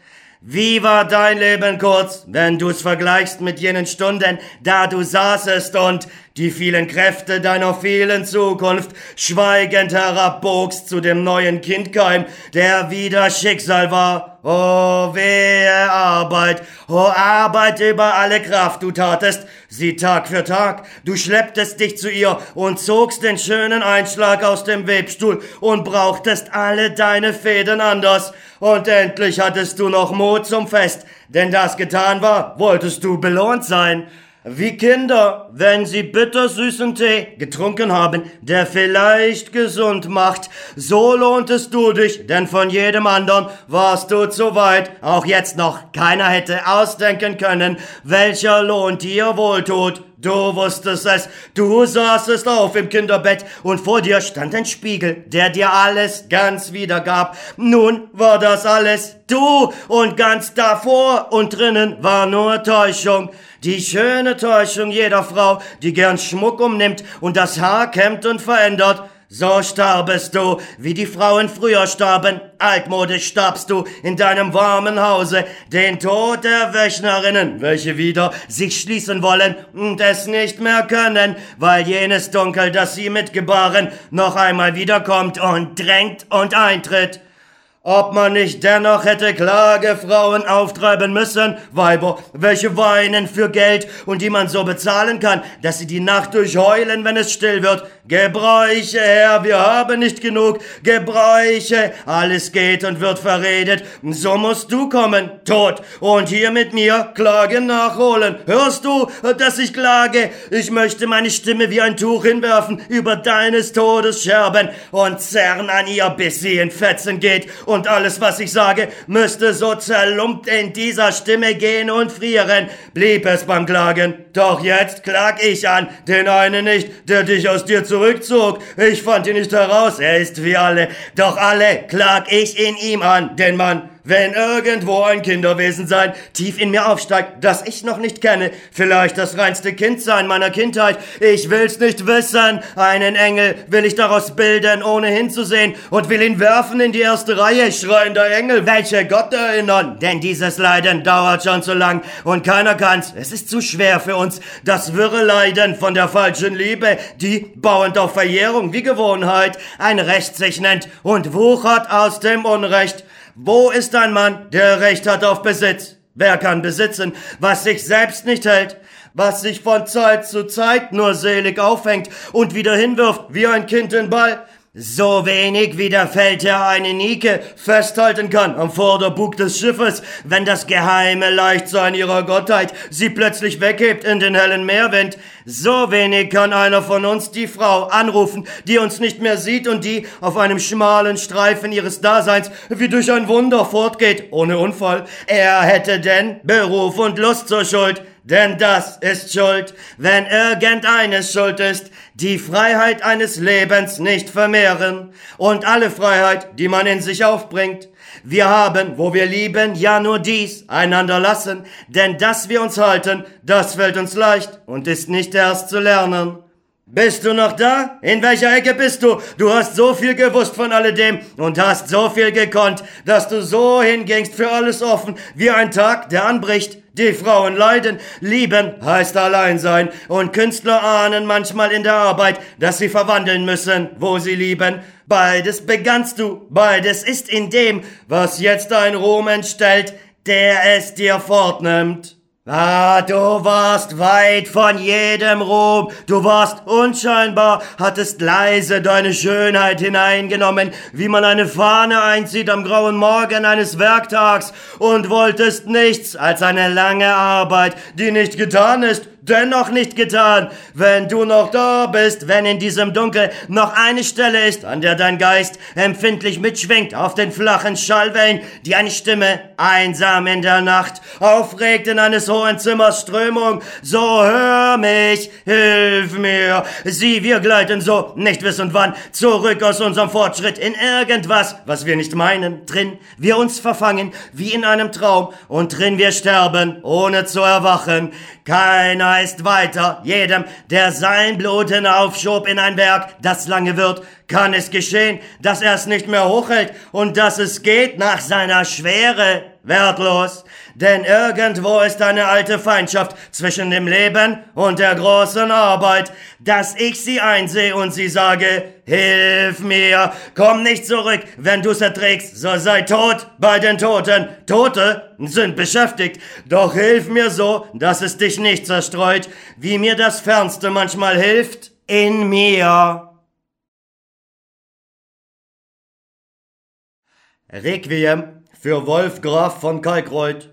Wie war dein Leben kurz, wenn du's vergleichst mit jenen Stunden, da du saßest und die vielen Kräfte deiner vielen Zukunft schweigend herabbogst zu dem neuen Kindkeim, der wieder Schicksal war. Oh, wehe Arbeit, oh Arbeit über alle Kraft du tatest, sie Tag für Tag, du schlepptest dich zu ihr und zogst den schönen Einschlag aus dem Webstuhl und brauchtest alle deine Fäden anders, und endlich hattest du noch Mut zum Fest, denn das getan war, wolltest du belohnt sein. Wie Kinder, wenn sie bittersüßen Tee getrunken haben, der vielleicht gesund macht, so lohntest du dich, denn von jedem anderen warst du zu weit, auch jetzt noch keiner hätte ausdenken können, welcher Lohn dir wohltut. Du wusstest es, du saßest auf im Kinderbett und vor dir stand ein Spiegel, der dir alles ganz wiedergab. Nun war das alles du und ganz davor und drinnen war nur Täuschung. Die schöne Täuschung jeder Frau, die gern Schmuck umnimmt und das Haar kämmt und verändert. So starbest du, wie die Frauen früher starben. Altmodisch starbst du in deinem warmen Hause, den Tod der Wöchnerinnen, welche wieder sich schließen wollen und es nicht mehr können, weil jenes Dunkel, das sie mitgebaren, noch einmal wiederkommt und drängt und eintritt. Ob man nicht dennoch hätte Klagefrauen auftreiben müssen, Weiber, welche weinen für Geld und die man so bezahlen kann, dass sie die Nacht durchheulen, wenn es still wird. Gebräuche, Herr, wir haben nicht genug. Gebräuche, alles geht und wird verredet. So musst du kommen, tot, und hier mit mir Klagen nachholen. Hörst du, dass ich klage? Ich möchte meine Stimme wie ein Tuch hinwerfen über deines Todes Scherben und zerren an ihr, bis sie in Fetzen geht und alles, was ich sage, müsste so zerlumpt in dieser Stimme gehen und frieren. Blieb es beim Klagen. Doch jetzt klag ich an, den einen nicht, der dich aus dir zurückzog. Ich fand ihn nicht heraus, er ist wie alle. Doch alle klag ich in ihm an, den Mann wenn irgendwo ein Kinderwesen sein tief in mir aufsteigt, das ich noch nicht kenne, vielleicht das reinste Kind sein meiner Kindheit, ich will's nicht wissen, einen Engel will ich daraus bilden, ohne hinzusehen, und will ihn werfen in die erste Reihe, schreiender Engel, welche Gott erinnern, denn dieses Leiden dauert schon zu lang, und keiner kann's, es ist zu schwer für uns, das wirre Leiden von der falschen Liebe, die, bauend auf Verjährung wie Gewohnheit, ein Recht sich nennt und wuchert aus dem Unrecht, wo ist ein Mann, der Recht hat auf Besitz? Wer kann besitzen, was sich selbst nicht hält, was sich von Zeit zu Zeit nur selig aufhängt und wieder hinwirft wie ein Kind den Ball? So wenig wie der Feldherr eine Nike festhalten kann am Vorderbug des Schiffes, wenn das geheime Leichtsein ihrer Gottheit sie plötzlich weghebt in den hellen Meerwind, so wenig kann einer von uns die Frau anrufen, die uns nicht mehr sieht und die auf einem schmalen Streifen ihres Daseins wie durch ein Wunder fortgeht, ohne Unfall. Er hätte denn Beruf und Lust zur Schuld, denn das ist Schuld, wenn irgendeines Schuld ist, die Freiheit eines Lebens nicht vermehren und alle Freiheit, die man in sich aufbringt. Wir haben, wo wir lieben, ja nur dies, einander lassen, denn dass wir uns halten, das fällt uns leicht und ist nicht erst zu lernen. Bist du noch da? In welcher Ecke bist du? Du hast so viel gewusst von alledem und hast so viel gekonnt, dass du so hingingst für alles offen, wie ein Tag, der anbricht. Die Frauen leiden, lieben heißt allein sein und Künstler ahnen manchmal in der Arbeit, dass sie verwandeln müssen, wo sie lieben. Beides begannst du, beides ist in dem, was jetzt ein Ruhm entstellt, der es dir fortnimmt. Ah, du warst weit von jedem Ruhm, du warst unscheinbar, hattest leise deine Schönheit hineingenommen, wie man eine Fahne einzieht am grauen Morgen eines Werktags, und wolltest nichts als eine lange Arbeit, die nicht getan ist, dennoch nicht getan, wenn du noch da bist, wenn in diesem Dunkel noch eine Stelle ist, an der dein Geist empfindlich mitschwingt auf den flachen Schallwellen, die eine Stimme einsam in der Nacht aufregt in eines hohen Zimmers Strömung. So hör mich, hilf mir. Sieh, wir gleiten so, nicht wissend wann, zurück aus unserem Fortschritt in irgendwas, was wir nicht meinen. Drin wir uns verfangen, wie in einem Traum, und drin wir sterben, ohne zu erwachen. Keiner ist weiter. Jedem, der sein Blut hinaufschob in ein Werk, das lange wird, kann es geschehen, dass er es nicht mehr hochhält und dass es geht nach seiner Schwere wertlos. Denn irgendwo ist eine alte Feindschaft zwischen dem Leben und der großen Arbeit, dass ich sie einsehe und sie sage, hilf mir, komm nicht zurück, wenn du's erträgst, so sei tot bei den Toten. Tote sind beschäftigt, doch hilf mir so, dass es dich nicht zerstreut, wie mir das Fernste manchmal hilft, in mir. Requiem für Wolf Graf von Kalkreuth.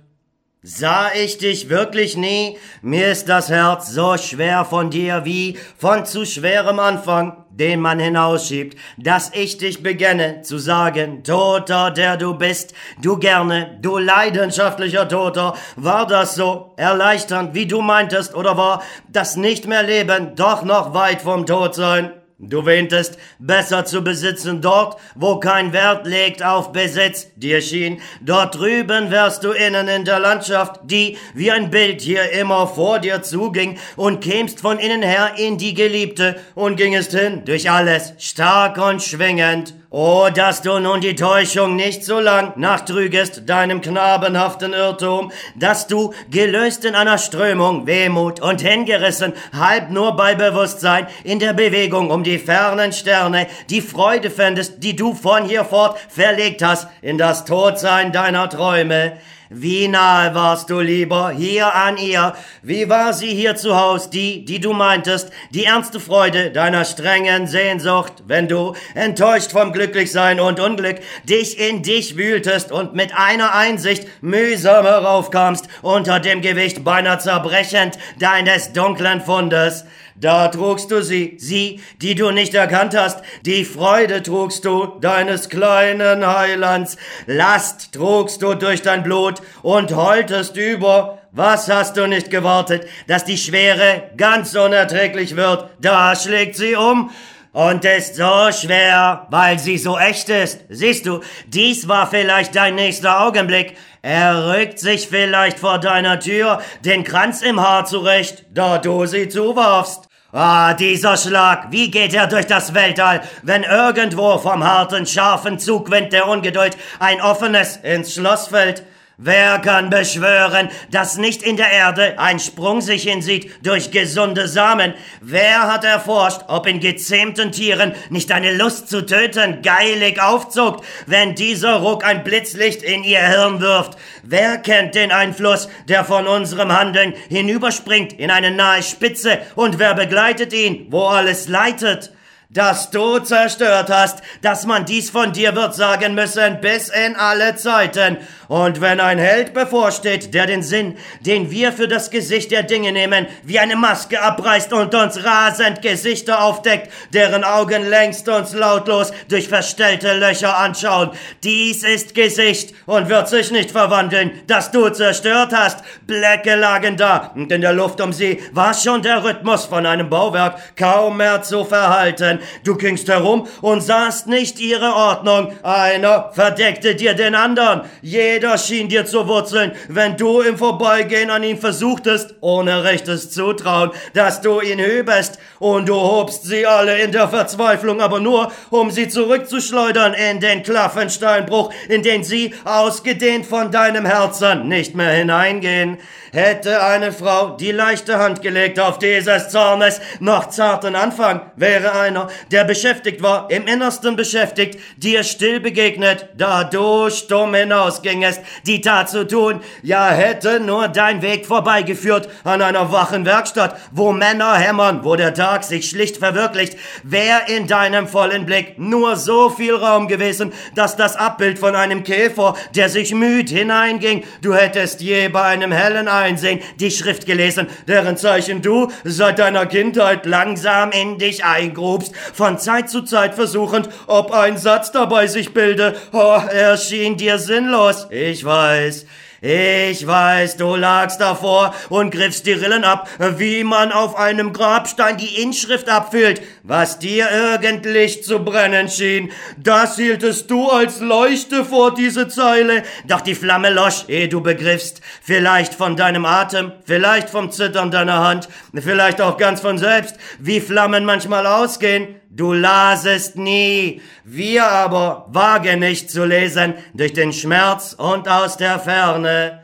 Sah ich dich wirklich nie? Mir ist das Herz so schwer von dir wie von zu schwerem Anfang, den man hinausschiebt, dass ich dich begenne zu sagen, Toter, der du bist, du gerne, du leidenschaftlicher Toter, war das so erleichternd, wie du meintest, oder war das nicht mehr Leben doch noch weit vom Tod sein? Du wähntest, besser zu besitzen dort, wo kein Wert legt auf Besitz, dir schien, dort drüben wärst du innen in der Landschaft, die wie ein Bild hier immer vor dir zuging, und kämst von innen her in die Geliebte und gingest hin durch alles, stark und schwingend. Oh, dass du nun die Täuschung nicht so lang nachtrügest, deinem knabenhaften Irrtum, dass du, gelöst in einer Strömung, Wehmut und hingerissen, halb nur bei Bewusstsein, in der Bewegung um die fernen Sterne, die Freude fändest, die du von hier fort verlegt hast, in das Todsein deiner Träume. Wie nahe warst du lieber hier an ihr? Wie war sie hier zu Haus, die, die du meintest, die ernste Freude deiner strengen Sehnsucht, wenn du, enttäuscht vom Glücklichsein und Unglück, dich in dich wühltest und mit einer Einsicht mühsam heraufkamst, unter dem Gewicht beinahe zerbrechend deines dunklen Fundes? Da trugst du sie, sie, die du nicht erkannt hast, die Freude trugst du deines kleinen Heilands, Last trugst du durch dein Blut und heultest über. Was hast du nicht gewartet, dass die Schwere ganz unerträglich wird? Da schlägt sie um und ist so schwer, weil sie so echt ist. Siehst du, dies war vielleicht dein nächster Augenblick. Er rückt sich vielleicht vor deiner Tür, den Kranz im Haar zurecht, da du sie zuwarfst. Ah, dieser Schlag, wie geht er durch das Weltall, wenn irgendwo vom harten, scharfen Zugwind der Ungeduld ein offenes ins Schloss fällt? Wer kann beschwören, dass nicht in der Erde ein Sprung sich hinsieht durch gesunde Samen? Wer hat erforscht, ob in gezähmten Tieren nicht eine Lust zu töten geilig aufzuckt, wenn dieser Ruck ein Blitzlicht in ihr Hirn wirft? Wer kennt den Einfluss, der von unserem Handeln hinüberspringt in eine nahe Spitze und wer begleitet ihn, wo alles leitet? Das du zerstört hast, dass man dies von dir wird sagen müssen bis in alle Zeiten. Und wenn ein Held bevorsteht, der den Sinn, den wir für das Gesicht der Dinge nehmen, wie eine Maske abreißt und uns rasend Gesichter aufdeckt, deren Augen längst uns lautlos durch verstellte Löcher anschauen, dies ist Gesicht und wird sich nicht verwandeln, das du zerstört hast. Blecke lagen da und in der Luft um sie war schon der Rhythmus von einem Bauwerk kaum mehr zu verhalten. Du gingst herum und sahst nicht ihre Ordnung. Einer verdeckte dir den anderen. Jeder schien dir zu wurzeln, wenn du im Vorbeigehen an ihn versuchtest, ohne rechtes Zutrauen, dass du ihn hübest. Und du hobst sie alle in der Verzweiflung, aber nur, um sie zurückzuschleudern in den Klaffensteinbruch, in den sie, ausgedehnt von deinem Herzen, nicht mehr hineingehen. Hätte eine Frau die leichte Hand gelegt auf dieses Zornes noch zarten Anfang, wäre einer, der beschäftigt war, im Innersten beschäftigt, dir still begegnet, da du stumm hinausgingest, die Tat zu tun, ja hätte nur dein Weg vorbeigeführt an einer wachen Werkstatt, wo Männer hämmern, wo der Tag sich schlicht verwirklicht, wär in deinem vollen Blick nur so viel Raum gewesen, dass das Abbild von einem Käfer, der sich müd hineinging, du hättest je bei einem hellen Einsehen die Schrift gelesen, deren Zeichen du seit deiner Kindheit langsam in dich eingrubst, von Zeit zu Zeit versuchend, ob ein Satz dabei sich bilde. Oh, er schien dir sinnlos. Ich weiß. Ich weiß, du lagst davor und griffst die Rillen ab, wie man auf einem Grabstein die Inschrift abfüllt, was dir irgendwie zu brennen schien. Das hieltest du als Leuchte vor diese Zeile, doch die Flamme losch, ehe du begriffst, vielleicht von deinem Atem, vielleicht vom Zittern deiner Hand, vielleicht auch ganz von selbst, wie Flammen manchmal ausgehen. Du lasest nie, wir aber wagen nicht zu lesen durch den Schmerz und aus der Ferne.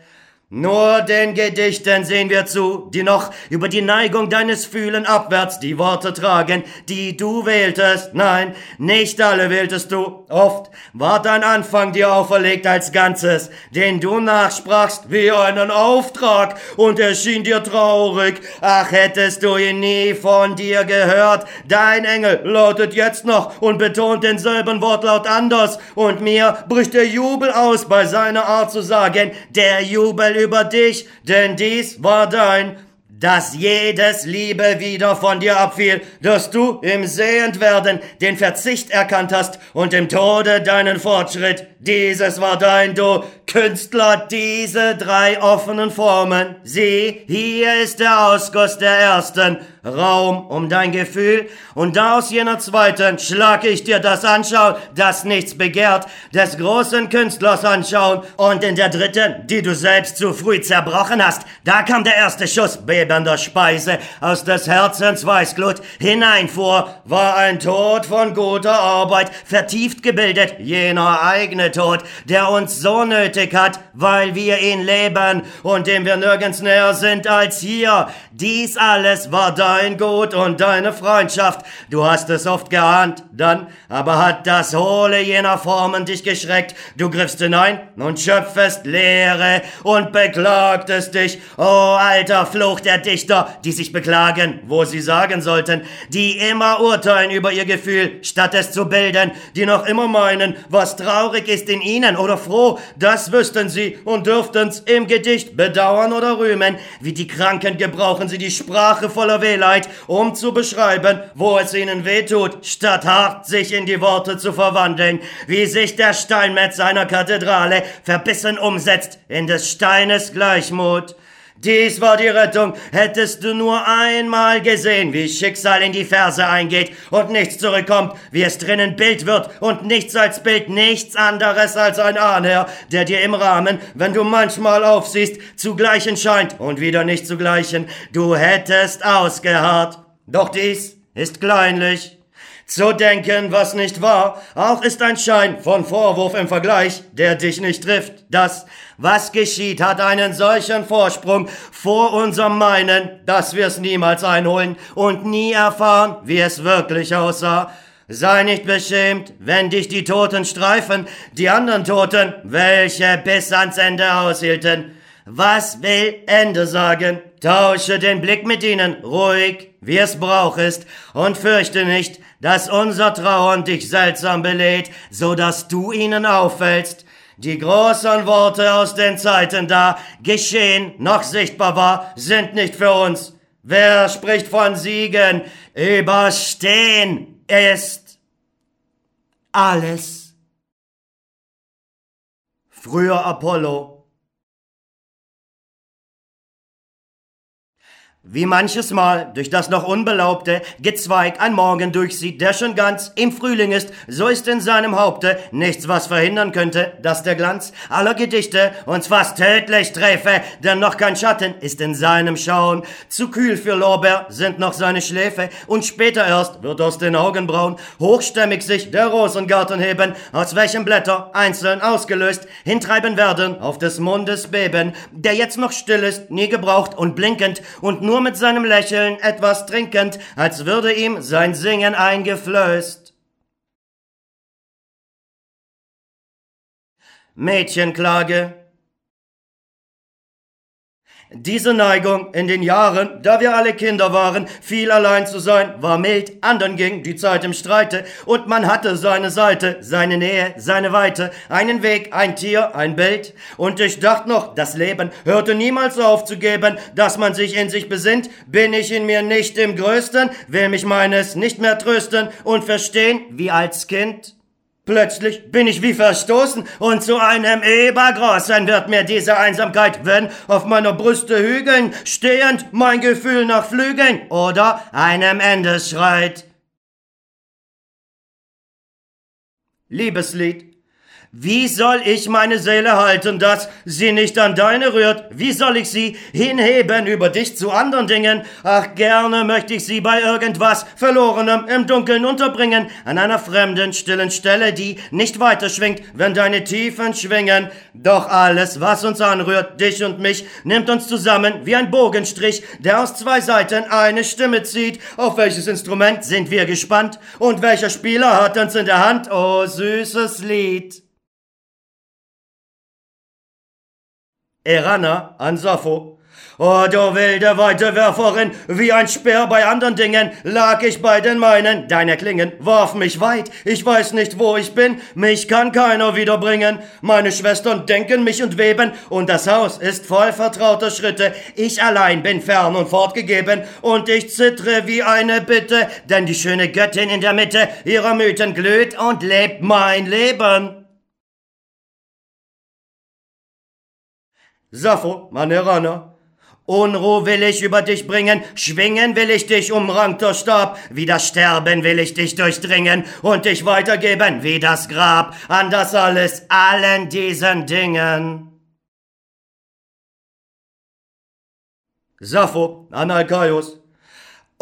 Nur den Gedichten sehen wir zu, die noch über die Neigung deines Fühlen abwärts die Worte tragen, die du wähltest. Nein, nicht alle wähltest du. Oft war dein Anfang dir auferlegt als Ganzes, den du nachsprachst wie einen Auftrag und erschien dir traurig. Ach, hättest du ihn nie von dir gehört. Dein Engel lautet jetzt noch und betont denselben Wortlaut anders und mir bricht der Jubel aus bei seiner Art zu sagen, der Jubel über dich, denn dies war dein, dass jedes Liebe wieder von dir abfiel, dass du im Sehendwerden den Verzicht erkannt hast und im Tode deinen Fortschritt. Dieses war dein, du Künstler, diese drei offenen Formen. Sieh, hier ist der Ausguss der ersten, Raum um dein Gefühl, und da aus jener zweiten schlag ich dir das anschauen, das nichts begehrt, des großen Künstlers anschauen, und in der dritten, die du selbst zu früh zerbrochen hast, da kam der erste Schuss bebender Speise. Aus des Herzens Weißglut hineinfuhr, war ein Tod von guter Arbeit, vertieft gebildet, jener eigene Tod, der uns so nötig hat, weil wir ihn leben und dem wir nirgends näher sind als hier. Dies alles war dein Gut und deine Freundschaft. Du hast es oft geahnt, dann aber hat das Hohle jener Formen dich geschreckt. Du griffst hinein und schöpfest Leere und beklagtest dich. O alter Fluch der Dichter, die sich beklagen, wo sie sagen sollten, die immer urteilen über ihr Gefühl, statt es zu bilden, die noch immer meinen, was traurig ist in ihnen oder froh, das wüssten sie und dürften's im Gedicht bedauern oder rühmen. Wie die Kranken gebrauchen sie die Sprache voller Wehleid, um zu beschreiben, wo es ihnen wehtut, statt hart sich in die Worte zu verwandeln. Wie sich der Steinmetz seiner Kathedrale verbissen umsetzt in des Steines Gleichmut. Dies war die Rettung. Hättest du nur einmal gesehen, wie Schicksal in die Verse eingeht und nichts zurückkommt, wie es drinnen Bild wird und nichts als Bild, nichts anderes als ein Ahnherr, der dir im Rahmen, wenn du manchmal aufsiehst, zu gleichen scheint und wieder nicht zu gleichen. Du hättest ausgeharrt. Doch dies ist kleinlich. Zu denken, was nicht war, auch ist ein Schein von Vorwurf im Vergleich, der dich nicht trifft. Das, was geschieht, hat einen solchen Vorsprung vor unserem Meinen, dass wir es niemals einholen und nie erfahren, wie es wirklich aussah. Sei nicht beschämt, wenn dich die Toten streifen, die anderen Toten, welche bis ans Ende aushielten. Was will Ende sagen? Tausche den Blick mit ihnen, ruhig, wie es brauchest, und fürchte nicht, dass unser Trauern dich seltsam belädt, so dass du ihnen auffällst. Die großen Worte aus den Zeiten da, geschehen, noch sichtbar war, sind nicht für uns. Wer spricht von Siegen? Überstehen ist alles. Früher Apollo, Wie manches Mal durch das noch unbelaubte Gezweig ein Morgen durchsieht, der schon ganz im Frühling ist, so ist in seinem Haupte nichts, was verhindern könnte, dass der Glanz aller Gedichte uns fast tödlich träfe, denn noch kein Schatten ist in seinem Schauen. Zu kühl für Lorbeer sind noch seine Schläfe, und später erst wird aus den Augenbrauen hochstämmig sich der Rosengarten heben, aus welchem Blätter einzeln ausgelöst hintreiben werden auf des Mundes Beben, der jetzt noch still ist, nie gebraucht und blinkend und nur nur mit seinem Lächeln etwas trinkend, als würde ihm sein Singen eingeflößt. Mädchenklage diese Neigung in den Jahren, da wir alle Kinder waren, viel allein zu sein, war mild, andern ging die Zeit im Streite, und man hatte seine Seite, seine Nähe, seine Weite, einen Weg, ein Tier, ein Bild, und ich dachte noch, das Leben hörte niemals aufzugeben, dass man sich in sich besinnt, bin ich in mir nicht im Größten, will mich meines nicht mehr trösten und verstehen, wie als Kind. Plötzlich bin ich wie verstoßen und zu einem Ebergroßen wird mir diese Einsamkeit, wenn auf meiner Brüste Hügeln stehend mein Gefühl nach Flügeln oder einem Ende schreit. Liebeslied wie soll ich meine Seele halten, dass sie nicht an deine rührt? Wie soll ich sie hinheben über dich zu anderen Dingen? Ach, gerne möchte ich sie bei irgendwas Verlorenem im Dunkeln unterbringen, an einer fremden, stillen Stelle, die nicht weiter schwingt, wenn deine Tiefen schwingen. Doch alles, was uns anrührt, dich und mich, nimmt uns zusammen wie ein Bogenstrich, der aus zwei Seiten eine Stimme zieht. Auf welches Instrument sind wir gespannt? Und welcher Spieler hat uns in der Hand? Oh, süßes Lied. Erana an Sappho. Oh, du wilde weite Werferin, wie ein Speer bei anderen Dingen, lag ich bei den meinen, deine Klingen warf mich weit, ich weiß nicht, wo ich bin, mich kann keiner wiederbringen, meine Schwestern denken mich und weben, und das Haus ist voll vertrauter Schritte, ich allein bin fern und fortgegeben, und ich zittre wie eine Bitte, denn die schöne Göttin in der Mitte ihrer Mythen glüht und lebt mein Leben. Sappho, meine Ranner. Unruh will ich über dich bringen, schwingen will ich dich umrankter Stab, wie das Sterben will ich dich durchdringen und dich weitergeben wie das Grab an das alles, allen diesen Dingen. Sappho an Alkaios.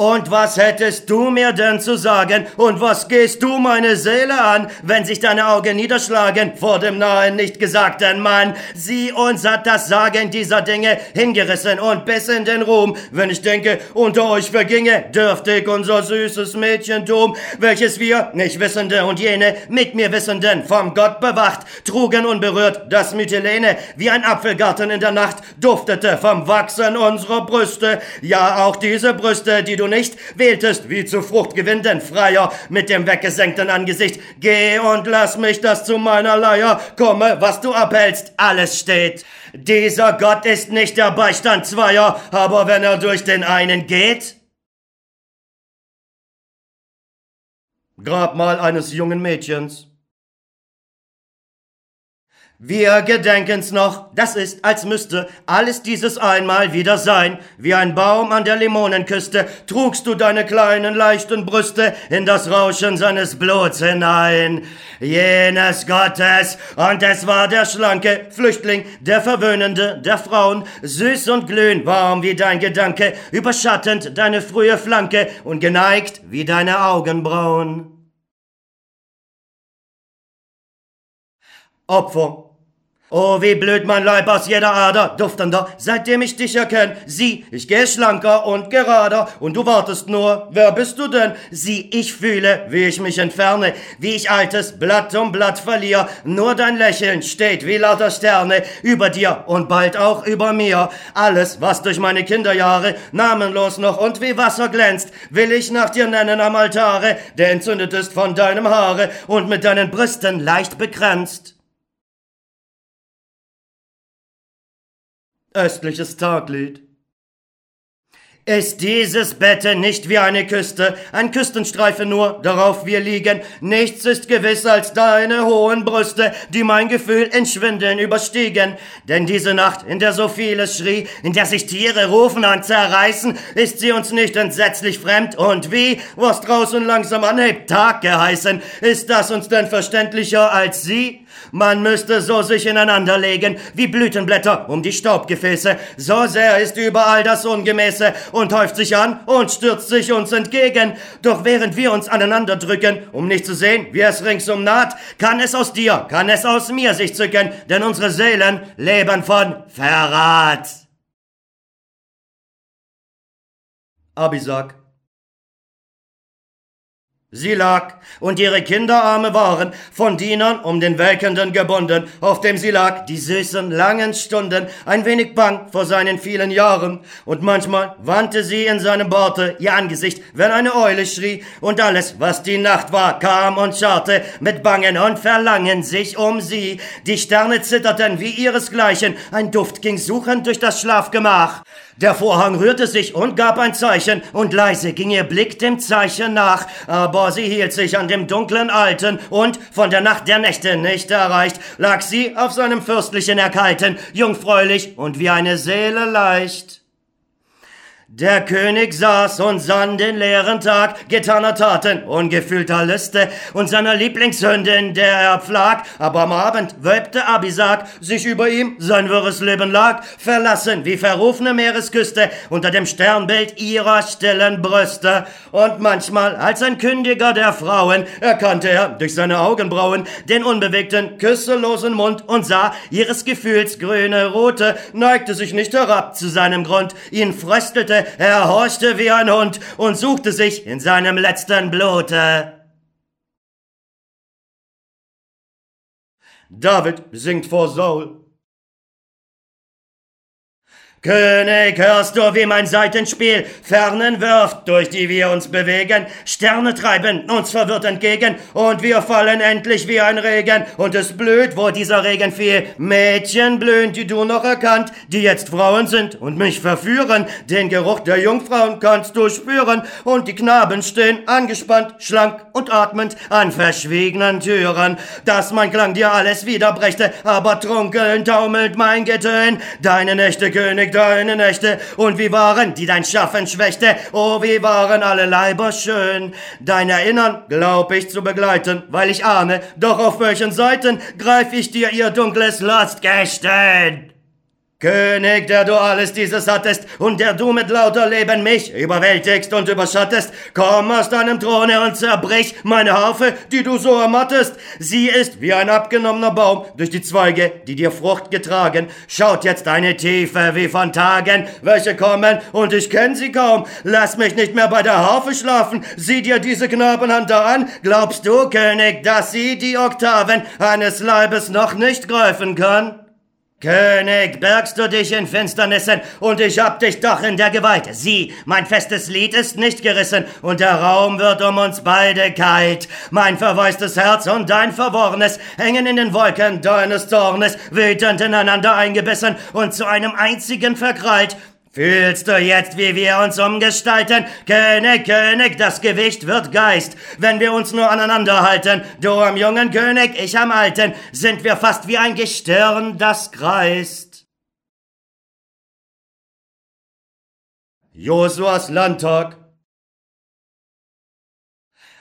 Und was hättest du mir denn zu sagen? Und was gehst du meine Seele an, wenn sich deine Augen niederschlagen vor dem nahen, nicht gesagten Mann? Sie uns hat das Sagen dieser Dinge hingerissen und bis in den Ruhm. Wenn ich denke, unter euch verginge dürftig unser süßes Mädchentum, welches wir, nicht Wissende und jene, mit mir Wissenden, vom Gott bewacht, trugen unberührt das Mytilene, wie ein Apfelgarten in der Nacht, duftete vom Wachsen unserer Brüste. Ja, auch diese Brüste, die du nicht wähltest, wie zu fruchtgewinnenden Freier mit dem weggesenkten Angesicht. Geh und lass mich das zu meiner Leier komme, was du abhältst, alles steht. Dieser Gott ist nicht der Beistand zweier, aber wenn er durch den einen geht, Grabmal eines jungen Mädchens. Wir gedenken's noch, das ist, als müsste alles dieses einmal wieder sein. Wie ein Baum an der Limonenküste trugst du deine kleinen leichten Brüste in das Rauschen seines Bluts hinein. Jenes Gottes, und es war der schlanke Flüchtling, der Verwöhnende der Frauen, süß und glühend warm wie dein Gedanke, überschattend deine frühe Flanke und geneigt wie deine Augenbrauen. Opfer Oh, wie blöd mein Leib aus jeder Ader, duftender, seitdem ich dich erkenn. Sieh, ich geh schlanker und gerader, und du wartest nur, wer bist du denn? Sieh, ich fühle, wie ich mich entferne, wie ich altes Blatt um Blatt verliere. Nur dein Lächeln steht wie lauter Sterne über dir und bald auch über mir. Alles, was durch meine Kinderjahre namenlos noch und wie Wasser glänzt, will ich nach dir nennen am Altare, der entzündet ist von deinem Haare und mit deinen Brüsten leicht begrenzt. Östliches Taglied. Ist dieses Bette nicht wie eine Küste, ein Küstenstreifen nur, darauf wir liegen? Nichts ist gewiss als deine hohen Brüste, die mein Gefühl in Schwindeln überstiegen. Denn diese Nacht, in der so vieles schrie, in der sich Tiere rufen und zerreißen, ist sie uns nicht entsetzlich fremd. Und wie, was draußen langsam anhebt, Tag geheißen, ist das uns denn verständlicher als sie? Man müsste so sich ineinander legen, wie Blütenblätter um die Staubgefäße. So sehr ist überall das Ungemäße und häuft sich an und stürzt sich uns entgegen. Doch während wir uns aneinander drücken, um nicht zu sehen, wie es ringsum naht, kann es aus dir, kann es aus mir sich zücken, denn unsere Seelen leben von Verrat. Abisak Sie lag, und ihre Kinderarme waren von Dienern um den Welkenden gebunden, auf dem sie lag, die süßen, langen Stunden, ein wenig bang vor seinen vielen Jahren, und manchmal wandte sie in seinem Borte ihr Angesicht, wenn eine Eule schrie, und alles, was die Nacht war, kam und schaute mit Bangen und Verlangen sich um sie. Die Sterne zitterten wie ihresgleichen, ein Duft ging suchend durch das Schlafgemach. Der Vorhang rührte sich und gab ein Zeichen, und leise ging ihr Blick dem Zeichen nach, aber sie hielt sich an dem dunklen Alten, und von der Nacht der Nächte nicht erreicht, lag sie auf seinem fürstlichen Erkalten, jungfräulich und wie eine Seele leicht. Der König saß und sann den leeren Tag getaner Taten, ungefühlter Liste und seiner Lieblingshündin, der er pflag. Aber am Abend wölbte Abisak sich über ihm, sein wirres Leben lag, verlassen wie verrufene Meeresküste unter dem Sternbild ihrer stillen Brüste. Und manchmal, als ein Kündiger der Frauen, erkannte er durch seine Augenbrauen den unbewegten, küsselosen Mund und sah ihres Gefühls grüne Rote, neigte sich nicht herab zu seinem Grund, ihn fröstelte er horchte wie ein Hund und suchte sich in seinem letzten Blute. David singt vor Saul. König, hörst du, wie mein Seitenspiel Fernen wirft, durch die wir uns bewegen? Sterne treiben uns verwirrt entgegen, und wir fallen endlich wie ein Regen, und es blüht, wo dieser Regen fiel. Mädchen blühen, die du noch erkannt, die jetzt Frauen sind und mich verführen. Den Geruch der Jungfrauen kannst du spüren, und die Knaben stehen angespannt, schlank und atmend an verschwiegenen Türen. Dass mein Klang dir alles wiederbrächte, aber trunkeln taumelt mein Getön. Deine Nächte, König, deine Nächte, und wie waren, die dein Schaffen schwächte, oh, wie waren alle Leiber schön. Dein Erinnern glaub ich zu begleiten, weil ich ahne, doch auf welchen Seiten greif ich dir ihr dunkles Lastgestehen. König, der du alles dieses hattest und der du mit lauter Leben mich überwältigst und überschattest, komm aus deinem Throne und zerbrich meine Harfe, die du so ermattest. Sie ist wie ein abgenommener Baum durch die Zweige, die dir Frucht getragen. Schaut jetzt deine Tiefe wie von Tagen, welche kommen und ich kenn sie kaum. Lass mich nicht mehr bei der Harfe schlafen. Sieh dir diese Knabenhand an. Glaubst du, König, dass sie die Oktaven eines Leibes noch nicht greifen kann? König, bergst du dich in Finsternissen, und ich hab dich doch in der Gewalt. Sieh, mein festes Lied ist nicht gerissen, und der Raum wird um uns beide kalt. Mein verwaistes Herz und dein verworrenes hängen in den Wolken deines Zornes, wütend ineinander eingebissen und zu einem einzigen verkrallt. Fühlst du jetzt, wie wir uns umgestalten? König, König, das Gewicht wird Geist. Wenn wir uns nur aneinander halten, du am jungen König, ich am alten, sind wir fast wie ein Gestirn, das kreist. Josuas Landtag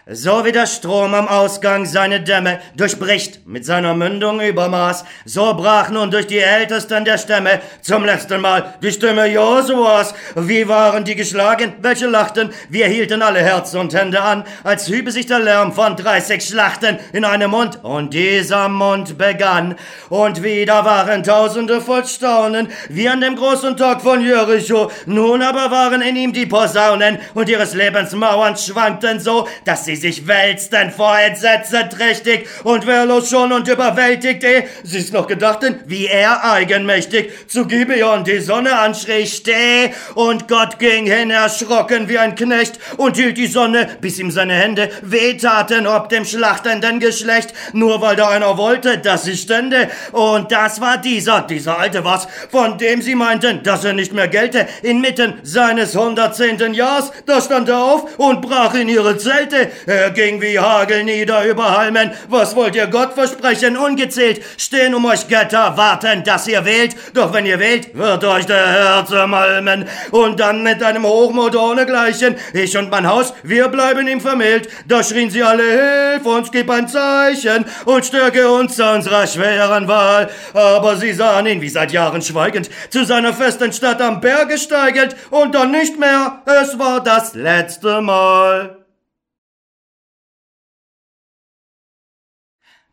So wie der Strom am Ausgang seine Dämme durchbricht mit seiner Mündung Übermaß, so brach nun durch die Ältesten der Stämme zum letzten Mal die Stimme Josuas. Wie waren die geschlagen, welche lachten, wir hielten alle Herz und Hände an, als hübe sich der Lärm von dreißig Schlachten in einem Mund, und dieser Mund begann. Und wieder waren Tausende voll Staunen, wie an dem großen Tag von Jericho. Nun aber waren in ihm die Posaunen, und ihres Lebens Mauern schwankten so, dass sie sich wälzten vor Entsetzen trächtig und wehrlos schon und überwältigte, sie's noch gedachten, wie er eigenmächtig zu Gibeon die Sonne anschrie, steh, und Gott ging hin erschrocken wie ein Knecht und hielt die Sonne, bis ihm seine Hände wehtaten ob dem schlachtenden Geschlecht, nur weil da einer wollte, dass sie stände, und das war dieser, dieser alte was, von dem sie meinten, dass er nicht mehr gelte, inmitten seines hundertzehnten Jahres, da stand er auf und brach in ihre Zelte, er ging wie Hagel nieder über Halmen. Was wollt ihr Gott versprechen? Ungezählt stehen um euch Götter, warten, dass ihr wählt. Doch wenn ihr wählt, wird euch der Herr zermalmen. Und dann mit einem Hochmut ohnegleichen. Ich und mein Haus, wir bleiben ihm vermählt. Da schrien sie alle, hilf uns, gib ein Zeichen und stärke uns zu unserer schweren Wahl. Aber sie sahen ihn wie seit Jahren schweigend zu seiner festen Stadt am Berge steigend und dann nicht mehr. Es war das letzte Mal.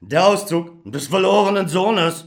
Der Auszug des verlorenen Sohnes.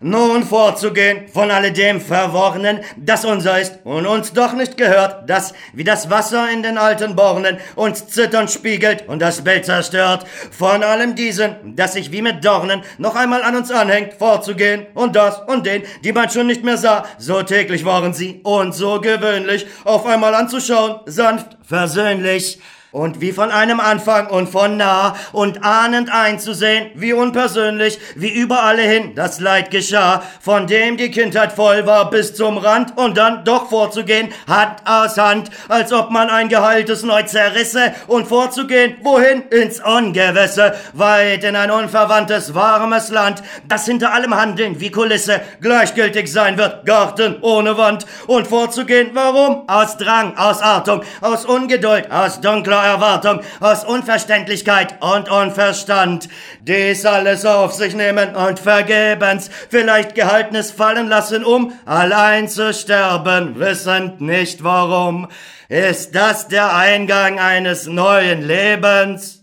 Nun vorzugehen von alledem Verworrenen, das unser ist und uns doch nicht gehört, das wie das Wasser in den alten Bornen uns zitternd spiegelt und das Bild zerstört. Von allem diesen, das sich wie mit Dornen noch einmal an uns anhängt, vorzugehen und das und den, die man schon nicht mehr sah, so täglich waren sie und so gewöhnlich, auf einmal anzuschauen, sanft, versöhnlich und wie von einem Anfang und von nah und ahnend einzusehen, wie unpersönlich, wie überall hin das Leid geschah, von dem die Kindheit voll war bis zum Rand und dann doch vorzugehen, Hand aus Hand, als ob man ein geheiltes neu zerrisse und vorzugehen, wohin? Ins Ungewisse, weit in ein unverwandtes, warmes Land, das hinter allem Handeln wie Kulisse gleichgültig sein wird, Garten ohne Wand und vorzugehen, warum? Aus Drang, aus Artung, aus Ungeduld, aus dunkler Erwartung, aus Unverständlichkeit und Unverstand. Dies alles auf sich nehmen und vergebens vielleicht Gehaltenes fallen lassen, um allein zu sterben, wissend nicht warum. Ist das der Eingang eines neuen Lebens?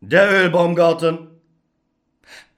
Der Ölbaumgarten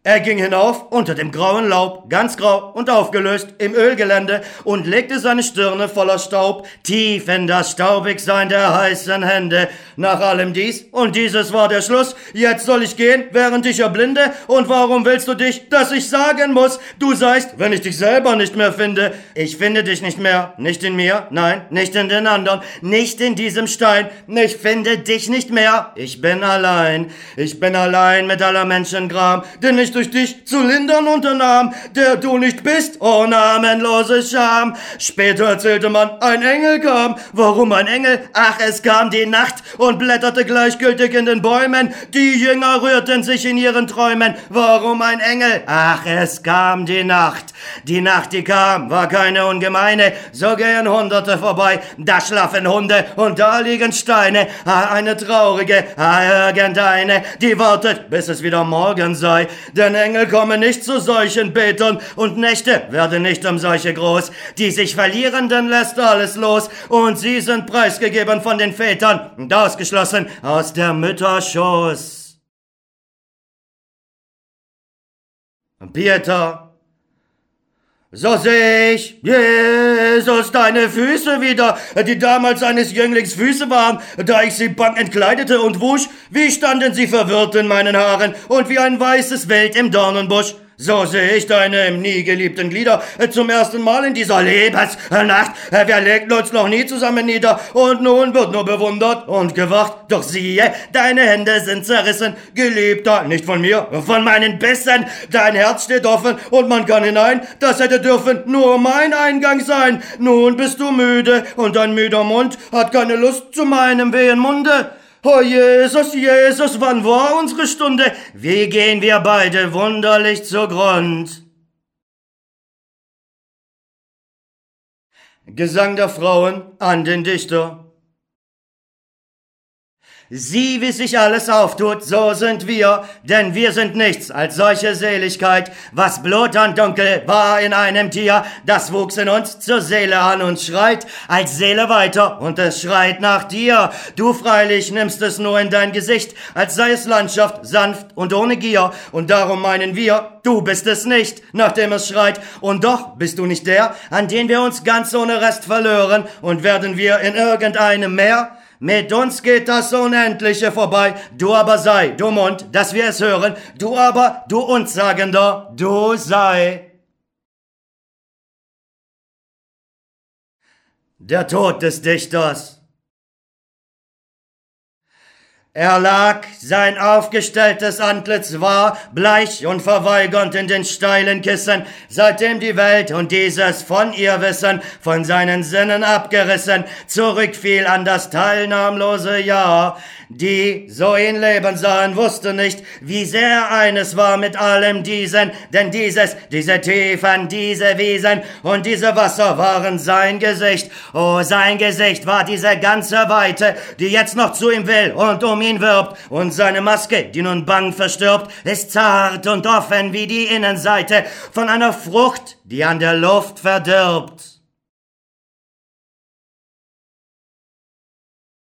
er ging hinauf unter dem grauen Laub, ganz grau und aufgelöst im Ölgelände und legte seine Stirne voller Staub tief in das Staubigsein der heißen Hände. Nach allem dies, und dieses war der Schluss, jetzt soll ich gehen, während ich erblinde, und warum willst du dich, dass ich sagen muss, du seist, wenn ich dich selber nicht mehr finde? Ich finde dich nicht mehr, nicht in mir, nein, nicht in den anderen, nicht in diesem Stein, ich finde dich nicht mehr, ich bin allein, ich bin allein mit aller Menschengram, denn ich durch dich zu lindern unternahm, der du nicht bist, oh namenlose Scham. Später erzählte man, ein Engel kam. Warum ein Engel? Ach, es kam die Nacht und blätterte gleichgültig in den Bäumen. Die Jünger rührten sich in ihren Träumen. Warum ein Engel? Ach, es kam die Nacht. Die Nacht, die kam, war keine ungemeine. So gehen Hunderte vorbei, da schlafen Hunde und da liegen Steine. Ah, eine traurige, ah, irgendeine, die wartet, bis es wieder morgen sei. Denn Engel kommen nicht zu solchen Betern und Nächte werden nicht um solche groß. Die sich Verlierenden lässt alles los und sie sind preisgegeben von den Vätern und ausgeschlossen aus der Mütter Schoß. Pieter, so seh ich, Jesus, deine Füße wieder, die damals eines Jünglings Füße waren, da ich sie bang entkleidete und wusch, wie standen sie verwirrt in meinen Haaren und wie ein weißes Wild im Dornenbusch. So sehe ich deine nie geliebten Glieder äh, zum ersten Mal in dieser Lebensnacht. Äh, wir legten uns noch nie zusammen nieder und nun wird nur bewundert und gewacht. Doch siehe, deine Hände sind zerrissen, Geliebter, nicht von mir, von meinen Bissen. Dein Herz steht offen und man kann hinein. Das hätte dürfen nur mein Eingang sein. Nun bist du müde und dein müder Mund hat keine Lust zu meinem wehen Munde. Oh Jesus, Jesus, wann war unsere Stunde? Wie gehen wir beide wunderlich zugrund? Gesang der Frauen an den Dichter. Sieh, wie sich alles auftut, so sind wir, denn wir sind nichts als solche Seligkeit. Was Blut und Dunkel war in einem Tier, das wuchs in uns zur Seele an und schreit als Seele weiter und es schreit nach dir. Du freilich nimmst es nur in dein Gesicht, als sei es Landschaft, sanft und ohne Gier. Und darum meinen wir, du bist es nicht, nachdem es schreit. Und doch bist du nicht der, an den wir uns ganz ohne Rest verlören und werden wir in irgendeinem Meer mit uns geht das Unendliche vorbei, du aber sei, du Mund, dass wir es hören, du aber, du Unsagender, du sei. Der Tod des Dichters. Er lag, sein aufgestelltes Antlitz war bleich und verweigernd in den steilen Kissen, seitdem die Welt und dieses von ihr Wissen von seinen Sinnen abgerissen zurückfiel an das teilnahmlose Jahr. Die so ihn leben sahen, wussten nicht, wie sehr eines war mit allem diesen, denn dieses, diese Tiefen, diese Wiesen und diese Wasser waren sein Gesicht. Oh, sein Gesicht war diese ganze Weite, die jetzt noch zu ihm will und um ihn wirbt, und seine Maske, die nun bang verstirbt, ist zart und offen wie die Innenseite von einer Frucht, die an der Luft verdirbt.